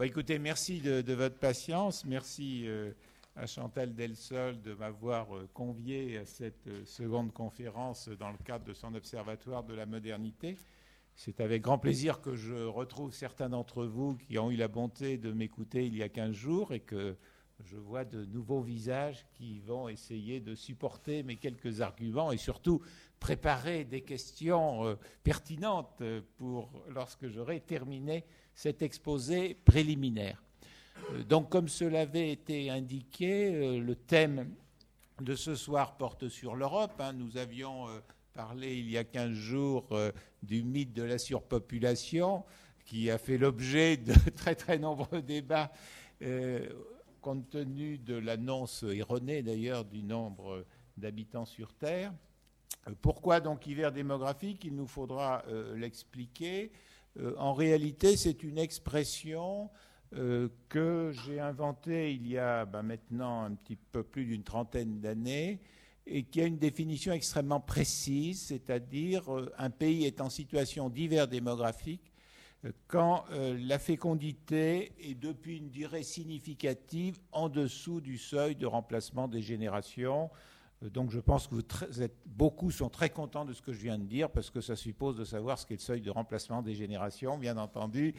Bah, écoutez, merci de, votre patience. Merci euh, à Chantal Delsol de m'avoir euh, convié à cette euh, seconde conférence dans le cadre de son observatoire de la modernité. C'est avec grand plaisir que je retrouve certains d'entre vous qui ont eu la bonté de m'écouter il y a 15 jours et que je vois de nouveaux visages qui vont essayer de supporter mes quelques arguments et surtout préparer des questions pertinentes pour lorsque j'aurai terminé cet exposé préliminaire. Euh, donc, comme cela avait été indiqué, euh, le thème de ce soir porte sur l'Europe. Hein. Nous avions euh, parlé il y a 15 jours du mythe de la surpopulation, qui a fait l'objet de très très nombreux débats, compte tenu de l'annonce erronée d'ailleurs du nombre d'habitants sur Terre. Pourquoi donc hiver démographique? Il nous faudra l'expliquer. Euh, en réalité, c'est une expression euh, que j'ai inventée il y a ben, maintenant un petit peu plus d'une trentaine d'années et qui a une définition extrêmement précise, c'est-à-dire euh, un pays est en situation d'hiver démographique quand la fécondité est depuis une durée significative en dessous du seuil de remplacement des générations donc je pense que beaucoup sont très contents de ce que je viens de dire parce que ça suppose de savoir ce qu'est le seuil de remplacement des générations, bien entendu.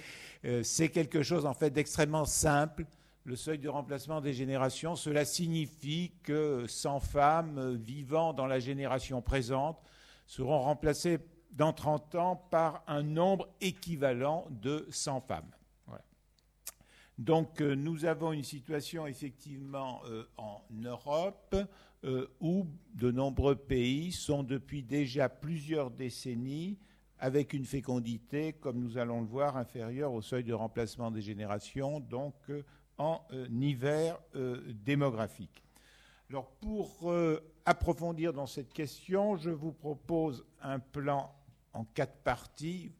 Euh, c'est quelque chose en fait d'extrêmement simple. Le seuil de remplacement des générations, cela signifie que 100 femmes vivant dans la génération présente seront remplacées dans 30 ans par un nombre équivalent de 100 femmes. Donc euh, nous avons une situation effectivement en Europe euh, où de nombreux pays sont depuis déjà plusieurs décennies avec une fécondité, comme nous allons le voir, inférieure au seuil de remplacement des générations, donc euh, en euh, hiver démographique. Alors pour approfondir dans cette question, je vous propose un plan en quatre parties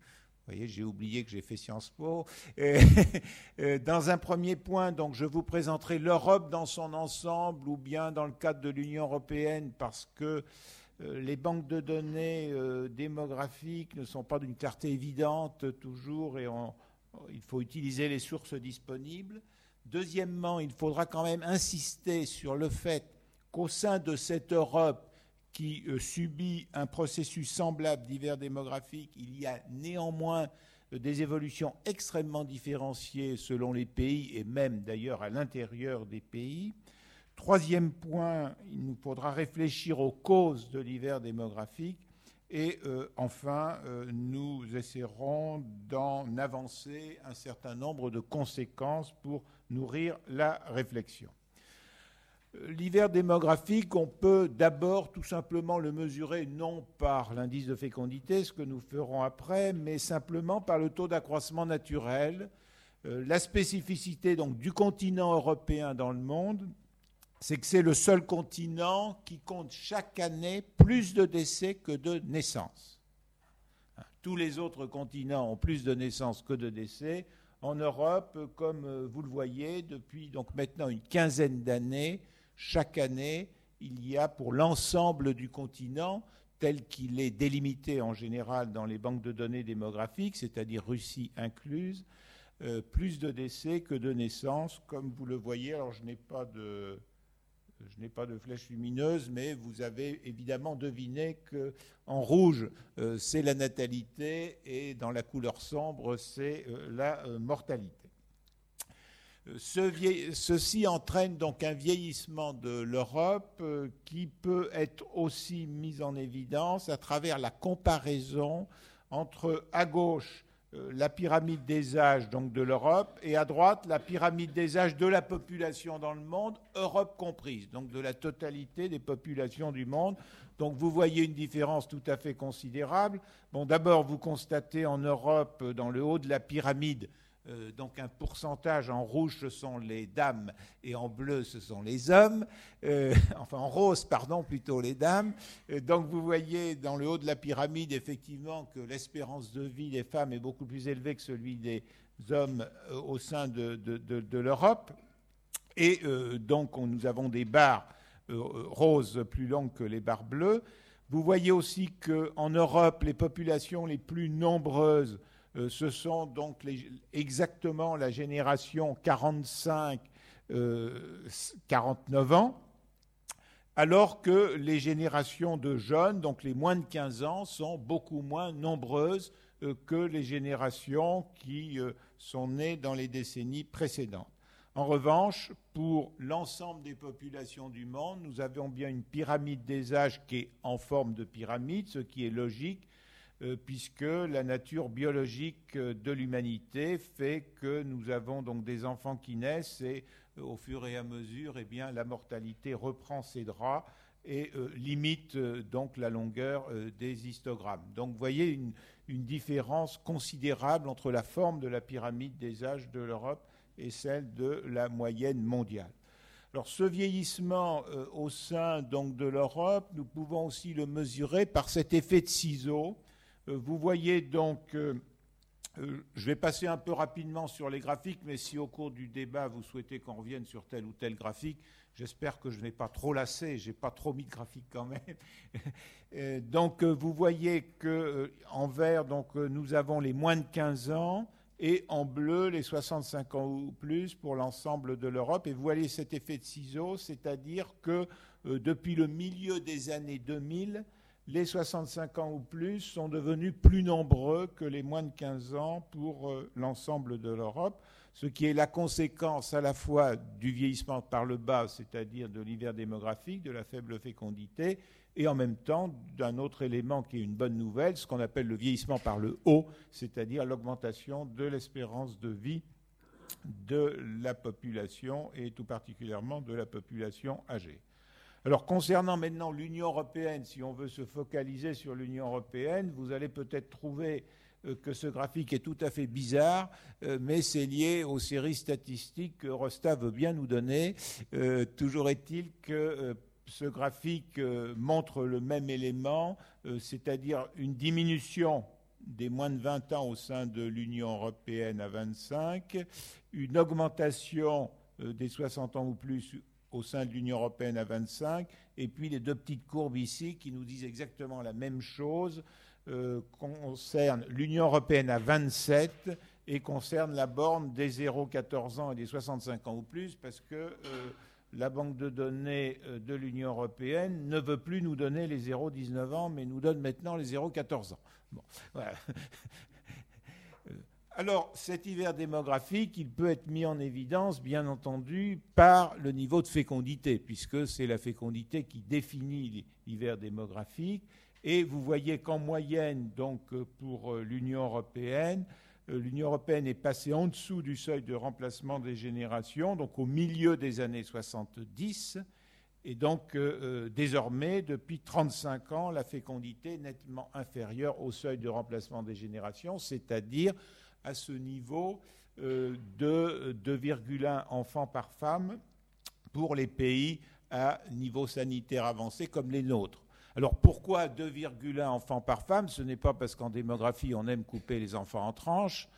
voyez, j'ai oublié que j'ai fait Sciences Po. Euh, dans un premier point, donc, je vous présenterai l'Europe dans son ensemble, ou bien dans le cadre de l'Union européenne, parce que euh, les banques de données euh, démographiques ne sont pas d'une clarté évidente toujours, et il faut utiliser les sources disponibles. Deuxièmement, il faudra quand même insister sur le fait qu'au sein de cette Europe, qui euh, subit un processus semblable d'hiver démographique, il y a néanmoins euh, des évolutions extrêmement différenciées selon les pays et même d'ailleurs à l'intérieur des pays. Troisième point, il nous faudra réfléchir aux causes de l'hiver démographique. Et euh, enfin, nous essaierons d'en avancer un certain nombre de conséquences pour nourrir la réflexion. L'hiver démographique, on peut d'abord tout simplement le mesurer non par l'indice de fécondité, ce que nous ferons après, mais simplement par le taux d'accroissement naturel. Euh, la spécificité donc du continent européen dans le monde, c'est que c'est le seul continent qui compte chaque année plus de décès que de naissances. Hein, tous les autres continents ont plus de naissances que de décès. En Europe, comme euh, vous le voyez, depuis donc maintenant une quinzaine d'années, chaque année, il y a pour l'ensemble du continent, tel qu'il est délimité en général dans les banques de données démographiques, c'est-à-dire Russie incluse, euh, plus de décès que de naissances, comme vous le voyez. Alors je n'ai pas de, flèche lumineuse, mais vous avez évidemment deviné que en rouge euh, c'est la natalité et dans la couleur sombre c'est euh, la mortalité. Ceci entraîne donc un vieillissement de l'Europe euh, qui peut être aussi mis en évidence à travers la comparaison entre à gauche euh, la pyramide des âges donc de l'Europe et à droite la pyramide des âges de la population dans le monde, Europe comprise, donc de la totalité des populations du monde. Donc vous voyez une différence tout à fait considérable. Bon, d'abord vous constatez en Europe, dans le haut de la pyramide, euh, donc un pourcentage en rouge, ce sont les dames, et en bleu, ce sont les hommes, euh, enfin en rose, pardon, plutôt les dames. Euh, donc vous voyez dans le haut de la pyramide, effectivement, que l'espérance de vie des femmes est beaucoup plus élevée que celui des hommes au sein de, de l'Europe. Et donc nous avons des barres roses plus longues que les barres bleues. Vous voyez aussi qu'en Europe, les populations les plus nombreuses ce sont donc exactement la génération 45-49 ans, alors que les générations de jeunes, donc les moins de 15 ans, sont beaucoup moins nombreuses que les générations qui sont nées dans les décennies précédentes. En revanche, pour l'ensemble des populations du monde, nous avons bien une pyramide des âges qui est en forme de pyramide, ce qui est logique, euh, puisque la nature biologique de l'humanité fait que nous avons donc des enfants qui naissent et euh, au fur et à mesure, eh bien, la mortalité reprend ses draps et euh, limite donc la longueur des histogrammes. Donc vous voyez une, différence considérable entre la forme de la pyramide des âges de l'Europe et celle de la moyenne mondiale. Alors ce vieillissement euh, au sein donc de l'Europe, nous pouvons aussi le mesurer par cet effet de ciseaux. Euh, vous voyez donc, euh, je vais passer un peu rapidement sur les graphiques, mais si au cours du débat vous souhaitez qu'on revienne sur tel ou tel graphique, j'espère que je n'ai pas trop lassé, j'ai pas trop mis de graphiques quand même. donc vous voyez que en vert, donc nous avons les moins de 15 ans et en bleu les 65 ans ou plus pour l'ensemble de l'Europe. Et vous voyez cet effet de ciseaux, c'est-à-dire que euh, depuis le milieu des années 2000, les 65 ans ou plus sont devenus plus nombreux que les moins de 15 ans pour euh, l'ensemble de l'Europe, ce qui est la conséquence à la fois du vieillissement par le bas, c'est-à-dire de l'hiver démographique, de la faible fécondité, et en même temps d'un autre élément qui est une bonne nouvelle, ce qu'on appelle le vieillissement par le haut, c'est-à-dire l'augmentation de l'espérance de vie de la population et tout particulièrement de la population âgée. Alors concernant maintenant l'Union européenne, si on veut se focaliser sur l'Union européenne, vous allez peut-être trouver euh, que ce graphique est tout à fait bizarre, euh, mais c'est lié aux séries statistiques que Rosta veut bien nous donner. Euh, toujours est-il que ce graphique montre le même élément, c'est-à-dire une diminution des moins de 20 ans au sein de l'Union européenne à 25, une augmentation des 60 ans ou plus au sein de l'Union européenne à 25, et puis les deux petites courbes ici qui nous disent exactement la même chose, concernent l'Union européenne à 27 et concernent la borne des 0-14 ans et des 65 ans ou plus, parce que la banque de données euh, de l'Union européenne ne veut plus nous donner les 0,19 ans, mais nous donne maintenant les 0,14 ans. Euh, alors, cet hiver démographique, il peut être mis en évidence, bien entendu, par le niveau de fécondité, puisque c'est la fécondité qui définit l'hiver démographique. Et vous voyez qu'en moyenne, donc pour euh, l'Union européenne, euh, l'Union européenne est passée en dessous du seuil de remplacement des générations, donc au milieu des années 70, et donc euh, euh, désormais, depuis 35 ans, la fécondité est nettement inférieure au seuil de remplacement des générations, c'est-à-dire à ce niveau de 2,1 enfants par femme pour les pays à niveau sanitaire avancé comme les nôtres. Alors pourquoi 2,1 enfants par femme? Ce n'est pas parce qu'en démographie on aime couper les enfants en tranches,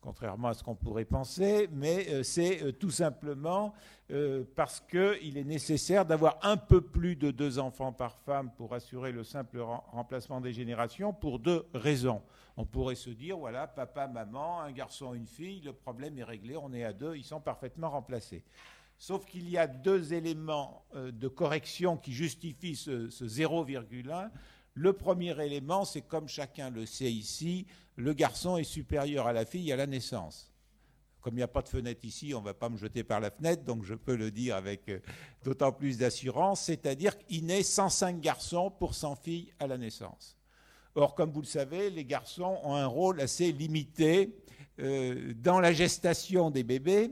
contrairement à ce qu'on pourrait penser, mais euh, c'est euh, tout simplement euh, parce qu'il est nécessaire d'avoir un peu plus de deux enfants par femme pour assurer le simple remplacement des générations pour deux raisons. On pourrait se dire, voilà, papa, maman, un garçon, une fille, le problème est réglé, on est à deux, ils sont parfaitement remplacés. Sauf qu'il y a deux éléments de correction qui justifient ce, 0,1. Le premier élément, c'est comme chacun le sait ici, le garçon est supérieur à la fille à la naissance. Comme il n'y a pas de fenêtre ici, on ne va pas me jeter par la fenêtre, donc je peux le dire avec euh, d'autant plus d'assurance, c'est-à-dire qu'il naît 105 garçons pour 100 filles à la naissance. Or, comme vous le savez, les garçons ont un rôle assez limité euh, dans la gestation des bébés,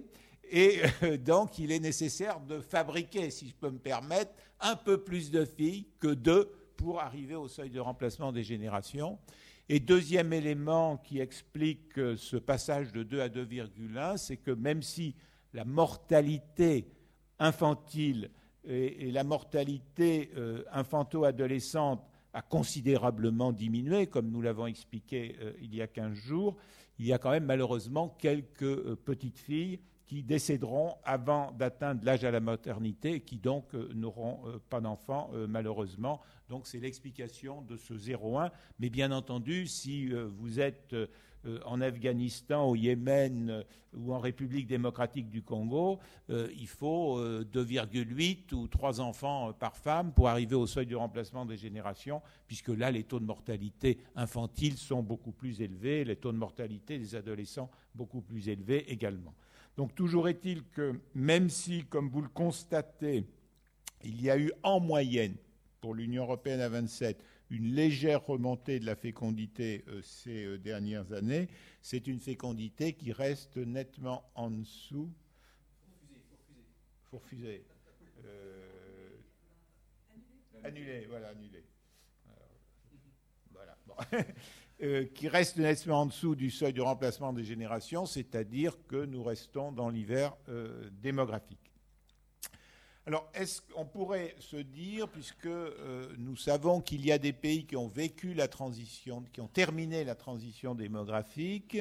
et euh, donc, il est nécessaire de fabriquer, si je peux me permettre, un peu plus de filles que deux pour arriver au seuil de remplacement des générations. Et deuxième élément qui explique euh, ce passage de 2 à 2,1, c'est que même si la mortalité infantile et, la mortalité euh, infanto-adolescente a considérablement diminué, comme nous l'avons expliqué il y a 15 jours, il y a quand même malheureusement quelques petites filles qui décéderont avant d'atteindre l'âge à la maternité et qui donc euh, n'auront euh, pas d'enfants euh, malheureusement. Donc c'est l'explication de ce 0,1. Mais bien entendu, si vous êtes en Afghanistan, au Yémen ou en République démocratique du Congo, il faut 2,8 ou 3 enfants par femme pour arriver au seuil du remplacement des générations, puisque là, les taux de mortalité infantile sont beaucoup plus élevés, les taux de mortalité des adolescents beaucoup plus élevés également. Donc toujours est-il que même si, comme vous le constatez, il y a eu en moyenne pour l'Union européenne à 27 une légère remontée de la fécondité euh, ces euh, dernières années. C'est une fécondité qui reste nettement en dessous. Faut refuser. Euh, annulé, voilà, annulé. voilà. qui reste nettement en dessous du seuil de remplacement des générations, c'est-à-dire que nous restons dans l'hiver démographique. Alors, est-ce qu'on pourrait se dire, puisque euh, nous savons qu'il y a des pays qui ont vécu la transition, qui ont terminé la transition démographique,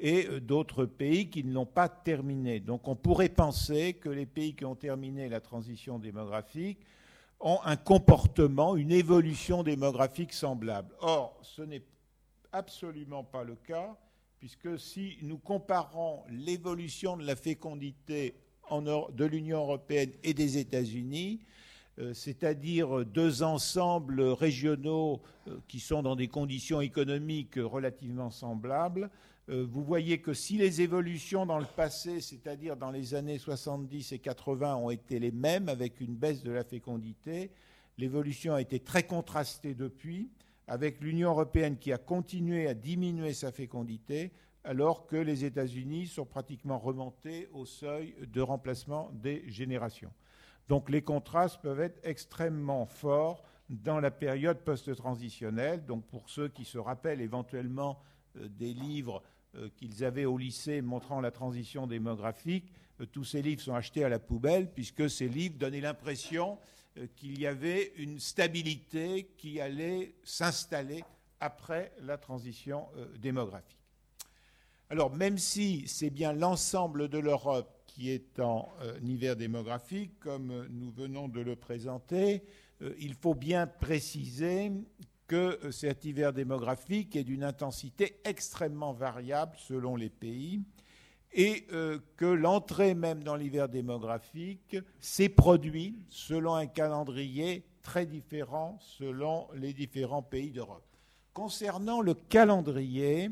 et euh, d'autres pays qui ne l'ont pas terminée? Donc, on pourrait penser que les pays qui ont terminé la transition démographique ont un comportement, une évolution démographique semblable. Or, ce n'est absolument pas le cas, puisque si nous comparons l'évolution de la fécondité de l'Union européenne et des États-Unis, euh, c'est-à-dire deux ensembles régionaux euh, qui sont dans des conditions économiques relativement semblables. Euh, vous voyez que si les évolutions dans le passé, c'est-à-dire dans les années 70 et 80, ont été les mêmes avec une baisse de la fécondité, l'évolution a été très contrastée depuis, avec l'Union européenne qui a continué à diminuer sa fécondité, alors que les États-Unis sont pratiquement remontés au seuil de remplacement des générations. Donc les contrastes peuvent être extrêmement forts dans la période post-transitionnelle. Donc pour ceux qui se rappellent éventuellement euh, des livres euh, qu'ils avaient au lycée montrant la transition démographique, euh, tous ces livres sont achetés à la poubelle puisque ces livres donnaient l'impression qu'il y avait une stabilité qui allait s'installer après la transition démographique. Alors, même si c'est bien l'ensemble de l'Europe qui est en euh, hiver démographique, comme nous venons de le présenter, euh, il faut bien préciser que euh, cet hiver démographique est d'une intensité extrêmement variable selon les pays et que l'entrée même dans l'hiver démographique s'est produite selon un calendrier très différent selon les différents pays d'Europe. Concernant le calendrier,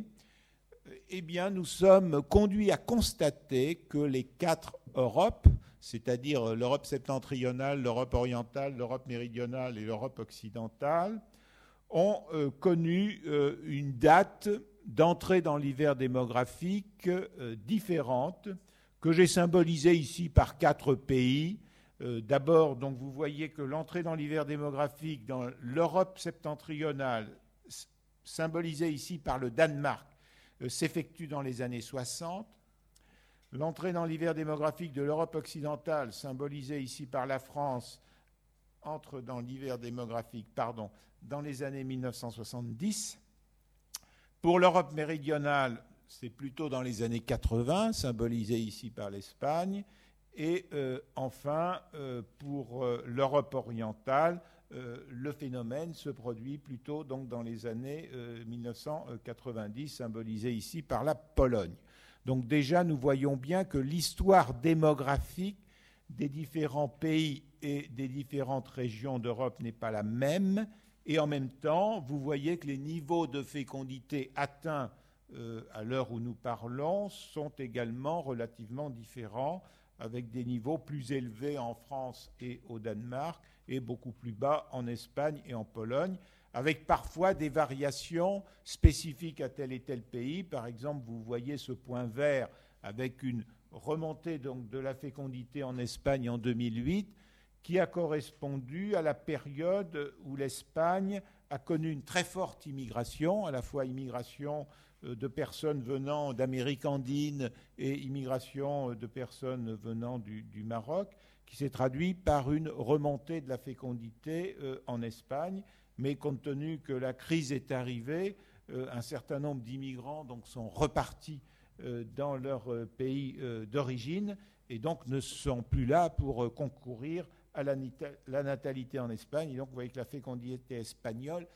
eh bien, nous sommes conduits à constater que les quatre Europes, c'est-à-dire l'Europe septentrionale, l'Europe orientale, l'Europe méridionale et l'Europe occidentale, ont euh, connu euh, une date d'entrée dans l'hiver démographique euh, différente, que j'ai symbolisée ici par quatre pays. D'abord, donc, vous voyez que l'entrée dans l'hiver démographique dans l'Europe septentrionale, symbolisée ici par le Danemark, euh, s'effectue dans les années 60. L'entrée dans l'hiver démographique de l'Europe occidentale, symbolisée ici par la France, entre dans l'hiver démographique, pardon, dans les années 1970. Pour l'Europe méridionale, c'est plutôt dans les années 80, symbolisé ici par l'Espagne. Et euh, enfin, euh, pour l'Europe orientale, euh, le phénomène se produit plutôt donc dans les années 1990, euh, symbolisé ici par la Pologne. Donc déjà, nous voyons bien que l'histoire démographique des différents pays et des différentes régions d'Europe n'est pas la même. Et en même temps, vous voyez que les niveaux de fécondité atteints euh, à l'heure où nous parlons sont également relativement différents, avec des niveaux plus élevés en France et au Danemark et beaucoup plus bas en Espagne et en Pologne, avec parfois des variations spécifiques à tel et tel pays. Par exemple, vous voyez ce point vert avec une remontée de la fécondité en Espagne en 2008, qui a correspondu à la période où l'Espagne a connu une très forte immigration, à la fois immigration euh, de personnes venant d'Amérique andine et immigration de personnes venant du, Maroc, qui s'est traduit par une remontée de la fécondité euh, en Espagne. Mais compte tenu que la crise est arrivée, euh, un certain nombre d'immigrants donc, sont repartis euh, dans leur pays d'origine et donc ne sont plus là pour concourir à la, natalité en Espagne. Et donc vous voyez que la fécondité espagnole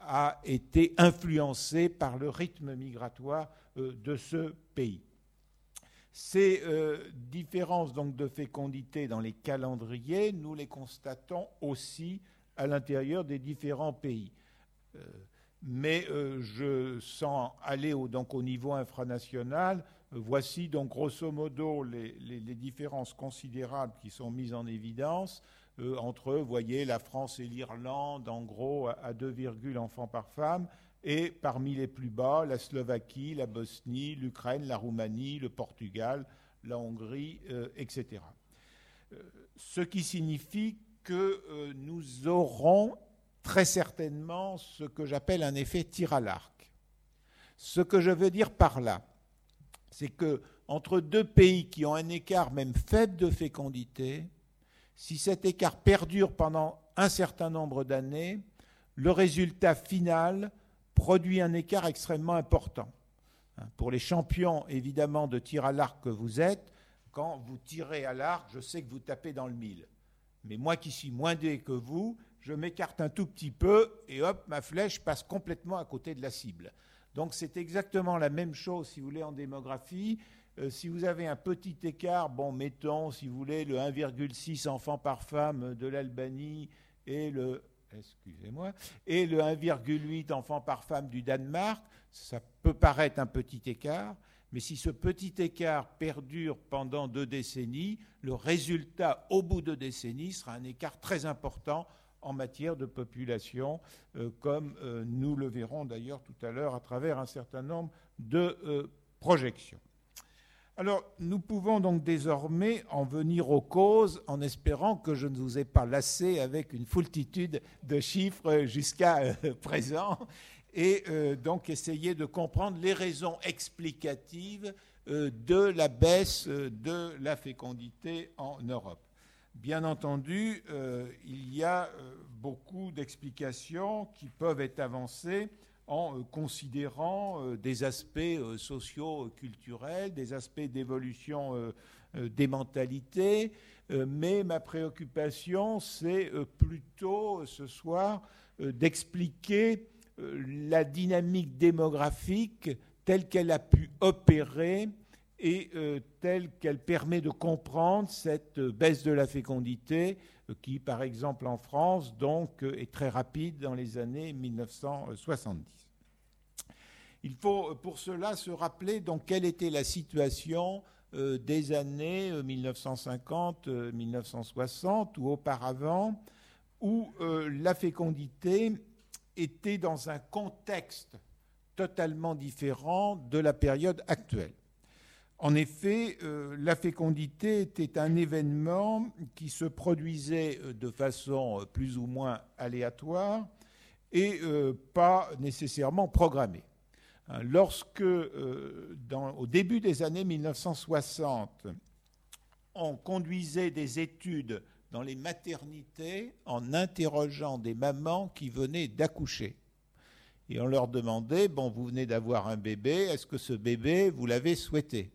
a été influencée par le rythme migratoire de ce pays. Ces différences donc de fécondité dans les calendriers, nous les constatons aussi à l'intérieur des différents pays. mais je sens aller donc au niveau infranational Voici donc grosso modo les, différences considérables qui sont mises en évidence euh, entre, voyez, la France et l'Irlande, en gros, à 2, enfants par femme, et parmi les plus bas, la Slovaquie, la Bosnie, l'Ukraine, la Roumanie, le Portugal, la Hongrie, euh, etc. Euh, ce qui signifie que nous aurons très certainement ce que j'appelle un effet tir à l'arc. Ce que je veux dire par là, c'est que entre deux pays qui ont un écart même faible de fécondité, si cet écart perdure pendant un certain nombre d'années, le résultat final produit un écart extrêmement important. Pour les champions, évidemment, de tir à l'arc que vous êtes, quand vous tirez à l'arc, je sais que vous tapez dans le mille. Mais moi qui suis moins dé que vous, je m'écarte un tout petit peu et hop, ma flèche passe complètement à côté de la cible. Donc c'est exactement la même chose, si vous voulez, en démographie. Euh, si vous avez un petit écart, bon, mettons, si vous voulez, le 1,6 enfants par femme de l'Albanie et le excusez-moi, et le 1,8 enfants par femme du Danemark, ça peut paraître un petit écart, mais si ce petit écart perdure pendant deux décennies, le résultat au bout de décennies sera un écart très important en matière de population, euh, comme euh, nous le verrons d'ailleurs tout à l'heure à travers un certain nombre de euh, projections. Alors, nous pouvons donc désormais en venir aux causes en espérant que je ne vous ai pas lassé avec une foultitude de chiffres jusqu'à présent et donc essayer de comprendre les raisons explicatives de la baisse de la fécondité en Europe. Bien entendu, euh, il y a euh, beaucoup d'explications qui peuvent être avancées en euh, considérant des aspects sociaux, culturels, des aspects d'évolution des mentalités, mais ma préoccupation, c'est plutôt ce soir d'expliquer la dynamique démographique telle qu'elle a pu opérer et euh, telle qu'elle permet de comprendre cette baisse de la fécondité euh, qui, par exemple, en France, donc, euh, est très rapide dans les années 1970. Il faut pour cela se rappeler donc quelle était la situation des années 1950-1960 ou auparavant, où la fécondité était dans un contexte totalement différent de la période actuelle. En effet, euh, la fécondité était un événement qui se produisait euh, de façon euh, plus ou moins aléatoire et pas nécessairement programmée. Hein, lorsque, au début des années 1960, on conduisait des études dans les maternités en interrogeant des mamans qui venaient d'accoucher. Et on leur demandait, bon, vous venez d'avoir un bébé, est-ce que ce bébé, vous l'avez souhaité?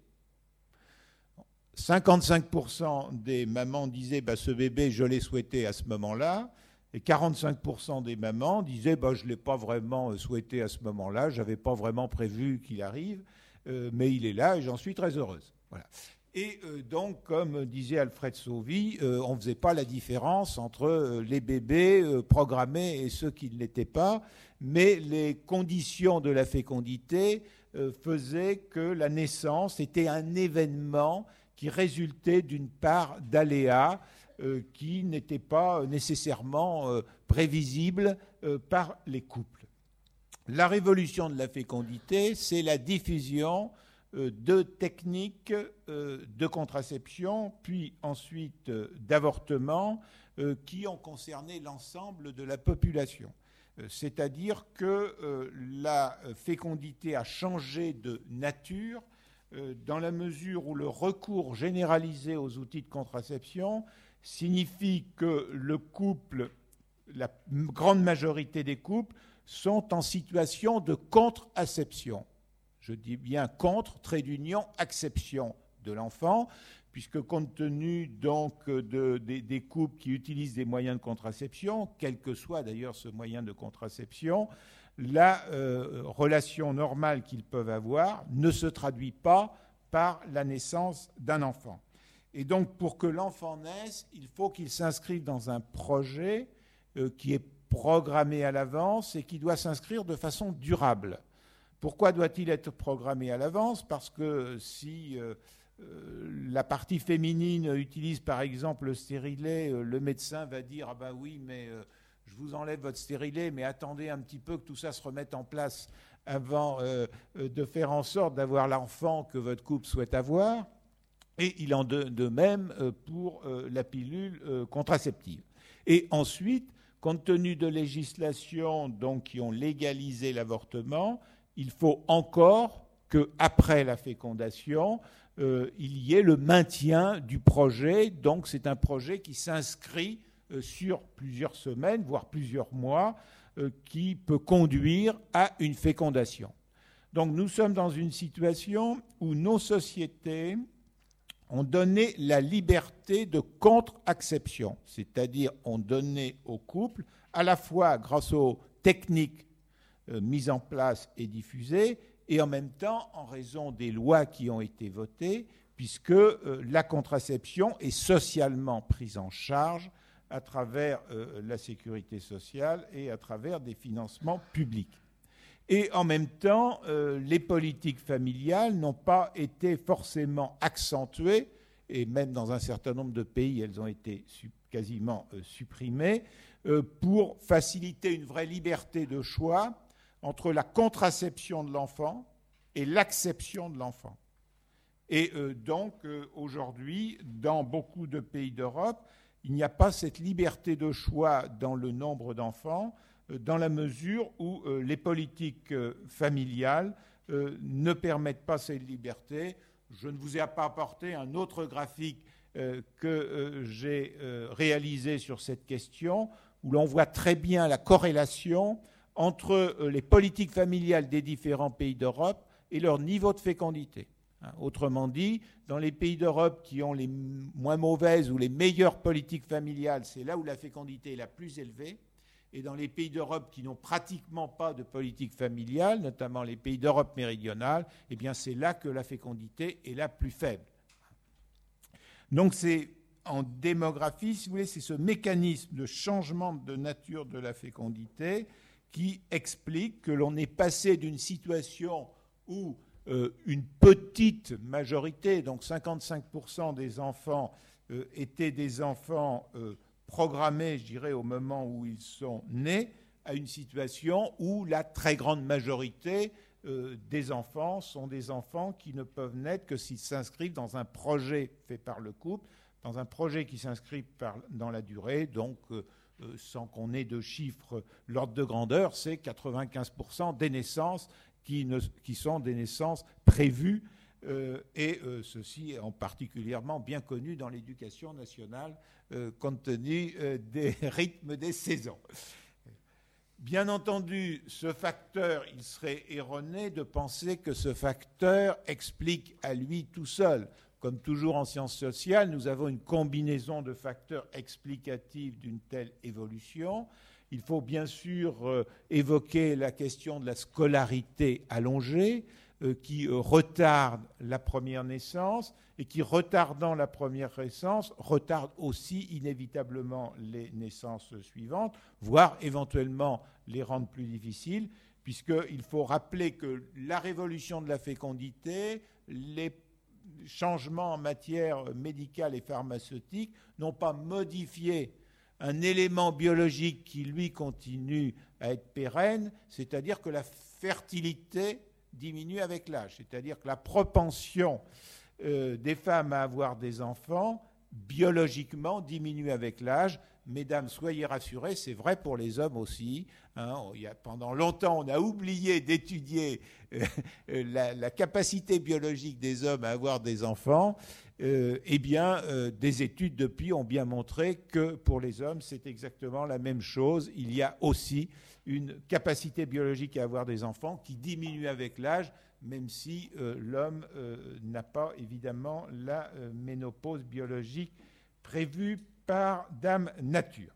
55% des mamans disaient bah, ce bébé, je l'ai souhaité à ce moment-là. Et 45% des mamans disaient bah, je ne l'ai pas vraiment euh, souhaité à ce moment-là, je n'avais pas vraiment prévu qu'il arrive, euh, mais il est là et j'en suis très heureuse. Voilà. Et euh, donc, comme disait Alfred Sauvy, on ne faisait pas la différence entre les bébés programmés et ceux qui ne l'étaient pas, mais les conditions de la fécondité faisaient que la naissance était un événement qui d'une part d'aléas euh, qui n'étaient pas nécessairement euh, prévisibles euh, par les couples. La révolution de la fécondité, c'est la diffusion de techniques de contraception, puis ensuite d'avortement, qui ont concerné l'ensemble de la population. C'est-à-dire que la fécondité a changé de nature dans la mesure où le recours généralisé aux outils de contraception signifie que le couple, la grande majorité des couples, sont en situation de contre-acception. Je dis bien contre, trait d'union, acception de l'enfant, puisque compte tenu donc des couples qui utilisent des moyens de contraception, quel que soit d'ailleurs ce moyen de contraception, la relation normale qu'ils peuvent avoir ne se traduit pas par la naissance d'un enfant. Et donc, pour que l'enfant naisse, il faut qu'il s'inscrive dans un projet qui est programmé à l'avance et qui doit s'inscrire de façon durable. Pourquoi doit-il être programmé à l'avance? Parce que si euh, euh, la partie féminine utilise par exemple le stérilet, euh, le médecin va dire Ah ben oui, mais je vous enlève votre stérilet, mais attendez un petit peu que tout ça se remette en place avant de faire en sorte d'avoir l'enfant que votre couple souhaite avoir. Et il en de, de même pour la pilule contraceptive. Et ensuite, Compte tenu de législations donc, qui ont légalisé l'avortement, il faut encore qu'après la fécondation, euh, il y ait le maintien du projet. Donc c'est un projet qui s'inscrit euh, sur plusieurs semaines, voire plusieurs mois, euh, qui peut conduire à une fécondation. Donc nous sommes dans une situation où nos sociétés ont donné la liberté de contre-acception, c'est-à-dire ont donné au couple, à la fois grâce aux techniques euh, mises en place et diffusées, et en même temps en raison des lois qui ont été votées, puisque euh, la contraception est socialement prise en charge à travers euh, la sécurité sociale et à travers des financements publics. Et en même temps, euh, les politiques familiales n'ont pas été forcément accentuées, et même dans un certain nombre de pays, elles ont été quasiment euh, supprimées, pour faciliter une vraie liberté de choix entre la contraception de l'enfant et l'acception de l'enfant. Et donc, aujourd'hui, dans beaucoup de pays d'Europe, il n'y a pas cette liberté de choix dans le nombre d'enfants, euh, dans la mesure où euh, les politiques euh, familiales ne permettent pas cette liberté. Je ne vous ai pas apporté un autre graphique que j'ai réalisé sur cette question, où l'on voit très bien la corrélation entre les politiques familiales des différents pays d'Europe et leur niveau de fécondité. Hein, autrement dit, dans les pays d'Europe qui ont les moins mauvaises ou les meilleures politiques familiales, c'est là où la fécondité est la plus élevée et dans les pays d'Europe qui n'ont pratiquement pas de politique familiale, notamment les pays d'Europe méridionale, eh c'est là que la fécondité est la plus faible. Donc c'est en démographie, si vous voulez, c'est ce mécanisme de changement de nature de la fécondité qui explique que l'on est passé d'une situation où une petite majorité, donc 55% des enfants, euh, étaient des enfants euh, programmés, je dirais, au moment où ils sont nés, à une situation où la très grande majorité euh, des enfants sont des enfants qui ne peuvent naître que s'ils s'inscrivent dans un projet fait par le couple, dans un projet qui s'inscrit dans la durée, donc euh, euh, sans qu'on ait de chiffres, l'ordre de grandeur, c'est 95% des naissances qui, sont des naissances prévues, et ceci est en particulièrement bien connu dans l'éducation nationale euh, compte tenu euh, des rythmes des saisons. Bien entendu, ce facteur, il serait erroné de penser que ce facteur explique à lui tout seul. Comme toujours en sciences sociales, nous avons une combinaison de facteurs explicatifs d'une telle évolution. Il faut bien sûr euh, évoquer la question de la scolarité allongée, euh, qui euh, retarde la première naissance et qui, retardant la première naissance, retarde aussi inévitablement les naissances suivantes, voire éventuellement les rendre plus difficiles, puisqu'il faut rappeler que la révolution de la fécondité, les changements en matière médicale et pharmaceutique n'ont pas modifié un élément biologique qui, lui, continue à être pérenne, c'est-à-dire que la fertilité diminue avec l'âge. C'est-à-dire que la propension euh, des femmes à avoir des enfants, biologiquement, diminue avec l'âge. Mesdames, soyez rassurées, c'est vrai pour les hommes aussi. Hein. pendant longtemps, on a oublié d'étudier euh, la, capacité biologique des hommes à avoir des enfants. Euh, eh bien, des études depuis ont bien montré que pour les hommes, c'est exactement la même chose. Il y a aussi une capacité biologique à avoir des enfants qui diminue avec l'âge, même si euh, l'homme euh, n'a pas évidemment la euh, ménopause biologique prévue par Dame Nature.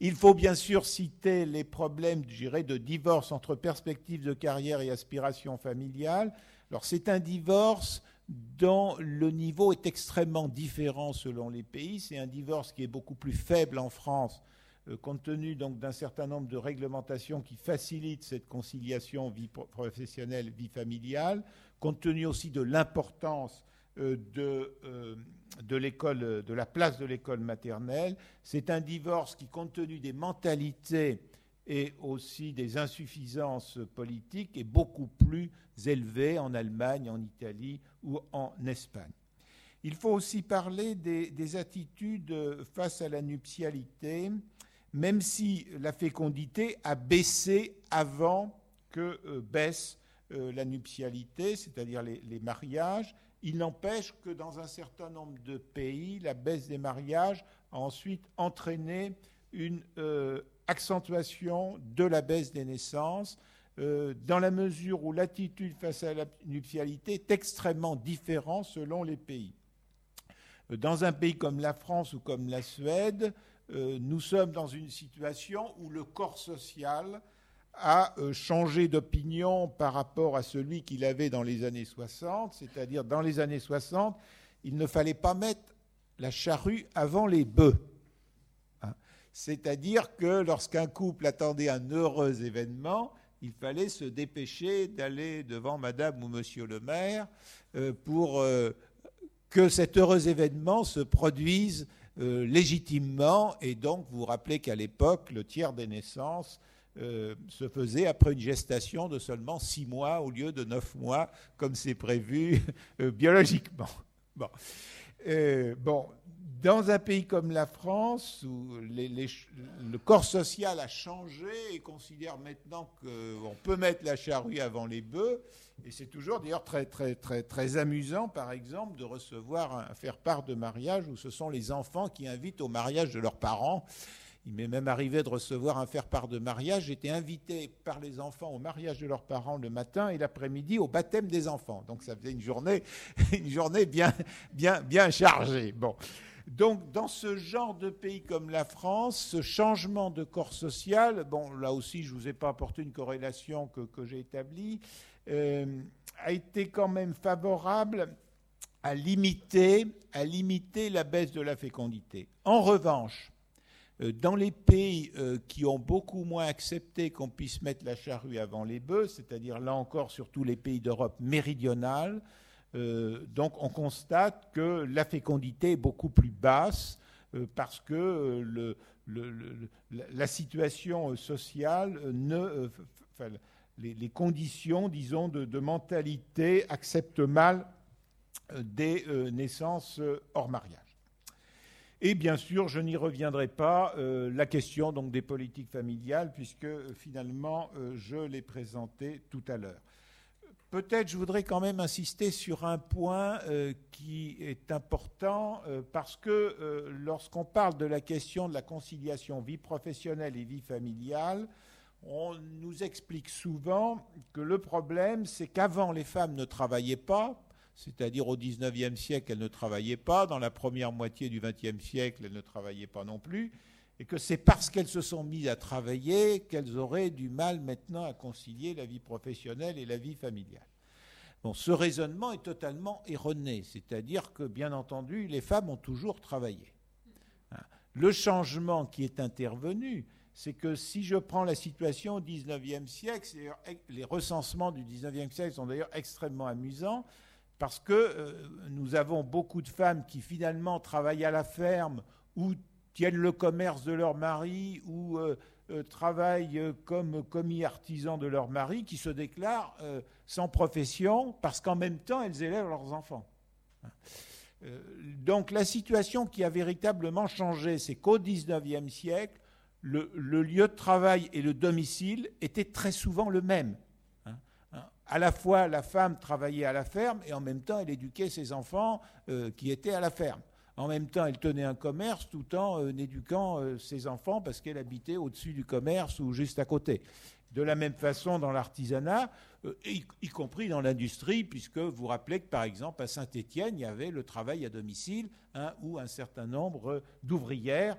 Il faut bien sûr citer les problèmes, de divorce entre perspectives de carrière et aspiration familiale. Alors c'est un divorce dont le niveau est extrêmement différent selon les pays. C'est un divorce qui est beaucoup plus faible en France, euh, compte tenu donc d'un certain nombre de réglementations qui facilitent cette conciliation vie professionnelle, vie familiale, compte tenu aussi de l'importance euh, euh, de la place de l'école maternelle. C'est un divorce qui, compte tenu des mentalités et aussi des insuffisances politiques, est beaucoup plus élevé en Allemagne, en Italie ou en Espagne. Il faut aussi parler des, attitudes face à la nuptialité, même si la fécondité a baissé avant que euh, baisse euh, la nuptialité, c'est-à-dire les, mariages. Il n'empêche que dans un certain nombre de pays, la baisse des mariages a ensuite entraîné une euh, accentuation de la baisse des naissances, euh, dans la mesure où l'attitude face à la nuptialité est extrêmement différente selon les pays. Euh, dans un pays comme la France ou comme la Suède, euh, nous sommes dans une situation où le corps social a changé d'opinion par rapport à celui qu'il avait dans les années 60, c'est-à-dire dans les années 60, il ne fallait pas mettre la charrue avant les bœufs. C'est-à-dire que lorsqu'un couple attendait un heureux événement, il fallait se dépêcher d'aller devant Madame ou Monsieur le maire euh, pour euh, que cet heureux événement se produise euh, légitimement. Et donc, vous vous rappelez qu'à l'époque, le tiers des naissances se faisait après une gestation de seulement six mois au lieu de neuf mois, comme c'est prévu biologiquement. Bon, dans un pays comme la France, où le corps social a changé et considère maintenant qu'on peut mettre la charrue avant les bœufs, et c'est toujours d'ailleurs très, très, très, très amusant, par exemple, de recevoir un faire-part de mariage où ce sont les enfants qui invitent au mariage de leurs parents. Il m'est même arrivé de recevoir un faire-part de mariage. J'étais invité par les enfants au mariage de leurs parents le matin et l'après-midi au baptême des enfants. Donc ça faisait une journée, une journée bien, bien, bien chargée. Bon. Donc, dans ce genre de pays comme la France, ce changement de corps social, bon, là aussi, je ne vous ai pas apporté une corrélation que, j'ai établie, euh, a été quand même favorable à limiter, à limiter la baisse de la fécondité. En revanche, euh, dans les pays euh, qui ont beaucoup moins accepté qu'on puisse mettre la charrue avant les bœufs, c'est-à-dire là encore surtout les pays d'Europe méridionale, euh, donc on constate que la fécondité est beaucoup plus basse euh, parce que euh, la situation sociale les, conditions, disons, de, mentalité acceptent mal des naissances hors mariage. Et bien sûr, je n'y reviendrai pas, la question des politiques familiales, puisque finalement, je l'ai présenté tout à l'heure. Peut-être je voudrais quand même insister sur un point euh, qui est important euh, parce que euh, lorsqu'on parle de la question de la conciliation vie professionnelle et vie familiale, on nous explique souvent que le problème c'est qu'avant les femmes ne travaillaient pas, c'est-à-dire au XIXe siècle elles ne travaillaient pas, dans la première moitié du XXe siècle elles ne travaillaient pas non plus, et que c'est parce qu'elles se sont mises à travailler qu'elles auraient du mal maintenant à concilier la vie professionnelle et la vie familiale. Bon, ce raisonnement est totalement erroné, c'est-à-dire que, bien entendu, les femmes ont toujours travaillé. Hein. Le changement qui est intervenu, c'est que si je prends la situation au XIXe siècle, les recensements du XIXe siècle sont d'ailleurs extrêmement amusants, parce que euh, nous avons beaucoup de femmes qui finalement travaillent à la ferme ou tiennent le commerce de leur mari ou euh, euh, travaillent comme commis artisans de leur mari qui se déclarent euh, sans profession parce qu'en même temps elles élèvent leurs enfants. donc la situation qui a véritablement changé, c'est qu'au XIXe siècle, le, lieu de travail et le domicile étaient très souvent le même. Hein. Hein. À la fois, la femme travaillait à la ferme et en même temps, elle éduquait ses enfants qui étaient à la ferme. En même temps, elle tenait un commerce tout en éduquant ses enfants parce qu'elle habitait au-dessus du commerce ou juste à côté. De la même façon, dans l'artisanat, y, compris dans l'industrie, puisque vous vous rappelez que, par exemple, à Saint-Étienne, il y avait le travail à domicile, hein, où un certain nombre d'ouvrières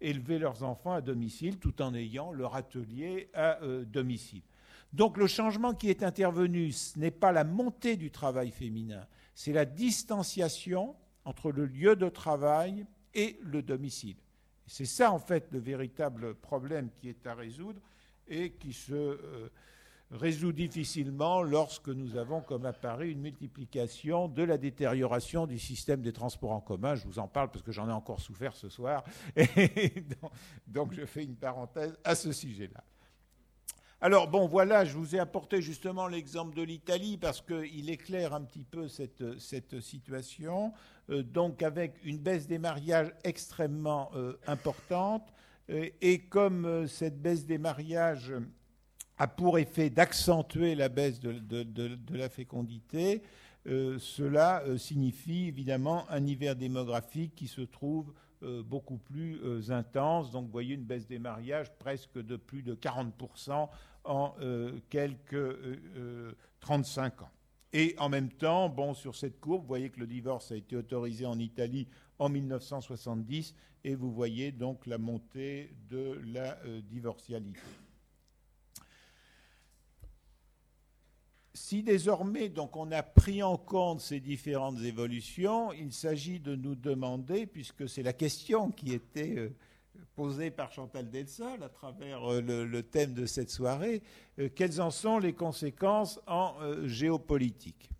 élevaient leurs enfants à domicile tout en ayant leur atelier à domicile. Donc le changement qui est intervenu, ce n'est pas la montée du travail féminin, c'est la distanciation entre le lieu de travail et le domicile. C'est ça en fait le véritable problème qui est à résoudre et qui se euh, résout difficilement lorsque nous avons comme apparu une multiplication de la détérioration du système des transports en commun. Je vous en parle parce que j'en ai encore souffert ce soir. Et donc je fais une parenthèse à ce sujet-là. Alors bon, voilà, je vous ai apporté justement l'exemple de l'Italie parce qu'il éclaire un petit peu cette, situation. Euh, donc avec une baisse des mariages extrêmement euh, importante. Euh, et comme cette baisse des mariages a pour effet d'accentuer la baisse de, de, la fécondité, cela signifie évidemment un hiver démographique qui se trouve beaucoup plus intense. Donc vous voyez une baisse des mariages presque de plus de 40% en euh, quelques 35 euh, euh, ans. Et en même temps, bon, sur cette courbe, vous voyez que le divorce a été autorisé en Italie en 1970 et vous voyez donc la montée de la divorcialité. Si désormais donc on a pris en compte ces différentes évolutions, il s'agit de nous demander, puisque c'est la question qui était posée par Chantal Delsol à travers euh, le, thème de cette soirée, euh, quelles en sont les conséquences en euh, géopolitique?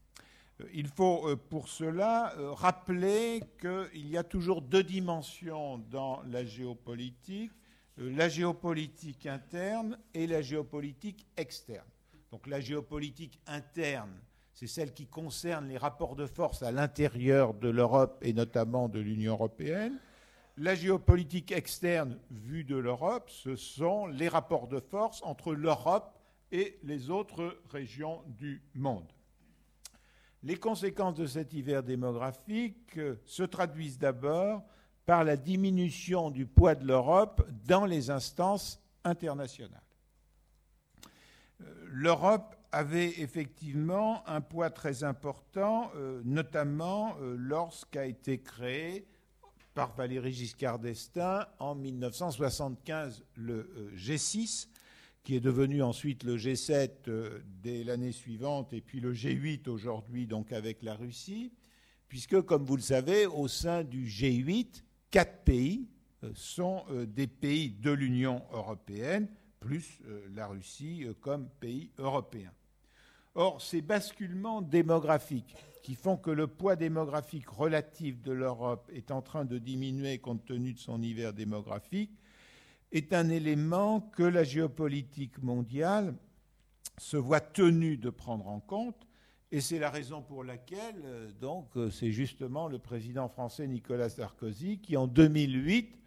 Il faut pour cela rappeler qu'il y a toujours deux dimensions dans la géopolitique, la géopolitique interne et la géopolitique externe. Donc la géopolitique interne, c'est celle qui concerne les rapports de force à l'intérieur de l'Europe et notamment de l'Union européenne. La géopolitique externe vue de l'Europe, ce sont les rapports de force entre l'Europe et les autres régions du monde. Les conséquences de cet hiver démographique se traduisent d'abord par la diminution du poids de l'Europe dans les instances internationales. L'Europe avait effectivement un poids très important, euh, notamment euh, lorsqu'a été créé par Valéry Giscard d'Estaing en 1975 le euh, G6, qui est devenu ensuite le G7 euh, dès l'année suivante, et puis le G8 aujourd'hui, donc avec la Russie, puisque, comme vous le savez, au sein du G8, quatre pays euh, sont des pays de l'Union européenne, plus la Russie comme pays européen. Or, ces basculements démographiques qui font que le poids démographique relatif de l'Europe est en train de diminuer compte tenu de son hiver démographique, est un élément que la géopolitique mondiale se voit tenue de prendre en compte. Et c'est la raison pour laquelle, euh, donc, euh, c'est justement le président français Nicolas Sarkozy qui, en 2008,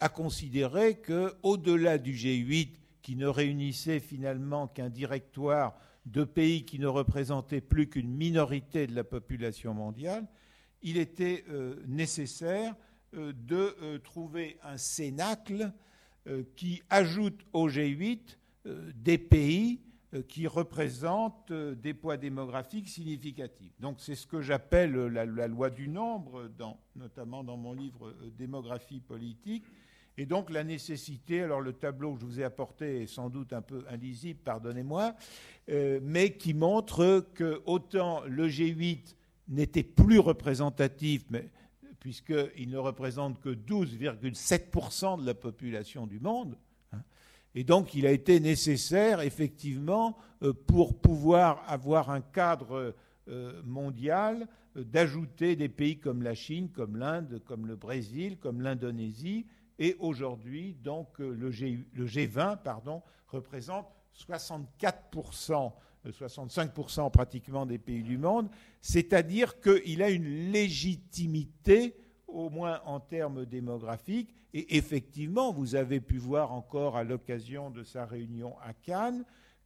a considéré que, au-delà du G8, qui ne réunissait finalement qu'un directoire de pays qui ne représentaient plus qu'une minorité de la population mondiale, il était euh, nécessaire euh, de euh, trouver un cénacle qui ajoute au G8 des pays qui représentent des poids démographiques significatifs. Donc c'est ce que j'appelle la, loi du nombre, notamment dans mon livre Démographie politique. Et donc la nécessité, alors le tableau que je vous ai apporté est sans doute un peu indisible, pardonnez-moi, euh, mais qui montre que autant le G8 n'était plus représentatif, puisqu'il ne représente que 12,7% de la population du monde, hein, et donc il a été nécessaire, effectivement, euh, pour pouvoir avoir un cadre euh, mondial, d'ajouter des pays comme la Chine, comme l'Inde, comme le Brésil, comme l'Indonésie, et aujourd'hui, donc, euh, le, G, le G20 pardon, représente 64%, 65% euh, pratiquement des pays du monde, c'est-à-dire qu'il a une légitimité, au moins en termes démographiques, et effectivement, vous avez pu voir encore à l'occasion de sa réunion à Cannes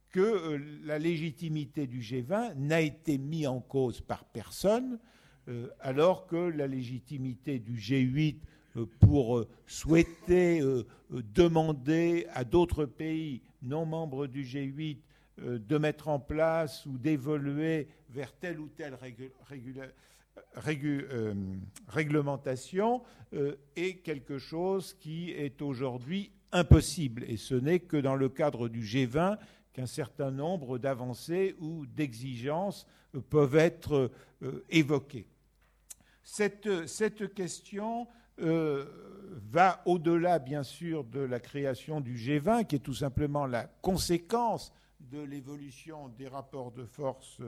que euh, la légitimité du G20 n'a été mise en cause par personne, alors que la légitimité du G8 pour souhaiter demander à d'autres pays non membres du G8 de mettre en place ou d'évoluer vers telle ou telle réglementation est quelque chose qui est aujourd'hui impossible. Et ce n'est que dans le cadre du G20 qu'un certain nombre d'avancées ou d'exigences euh, peuvent être euh, évoquées. Cette question euh, va au-delà, bien sûr, de la création du G20, qui est tout simplement la conséquence de l'évolution des rapports de force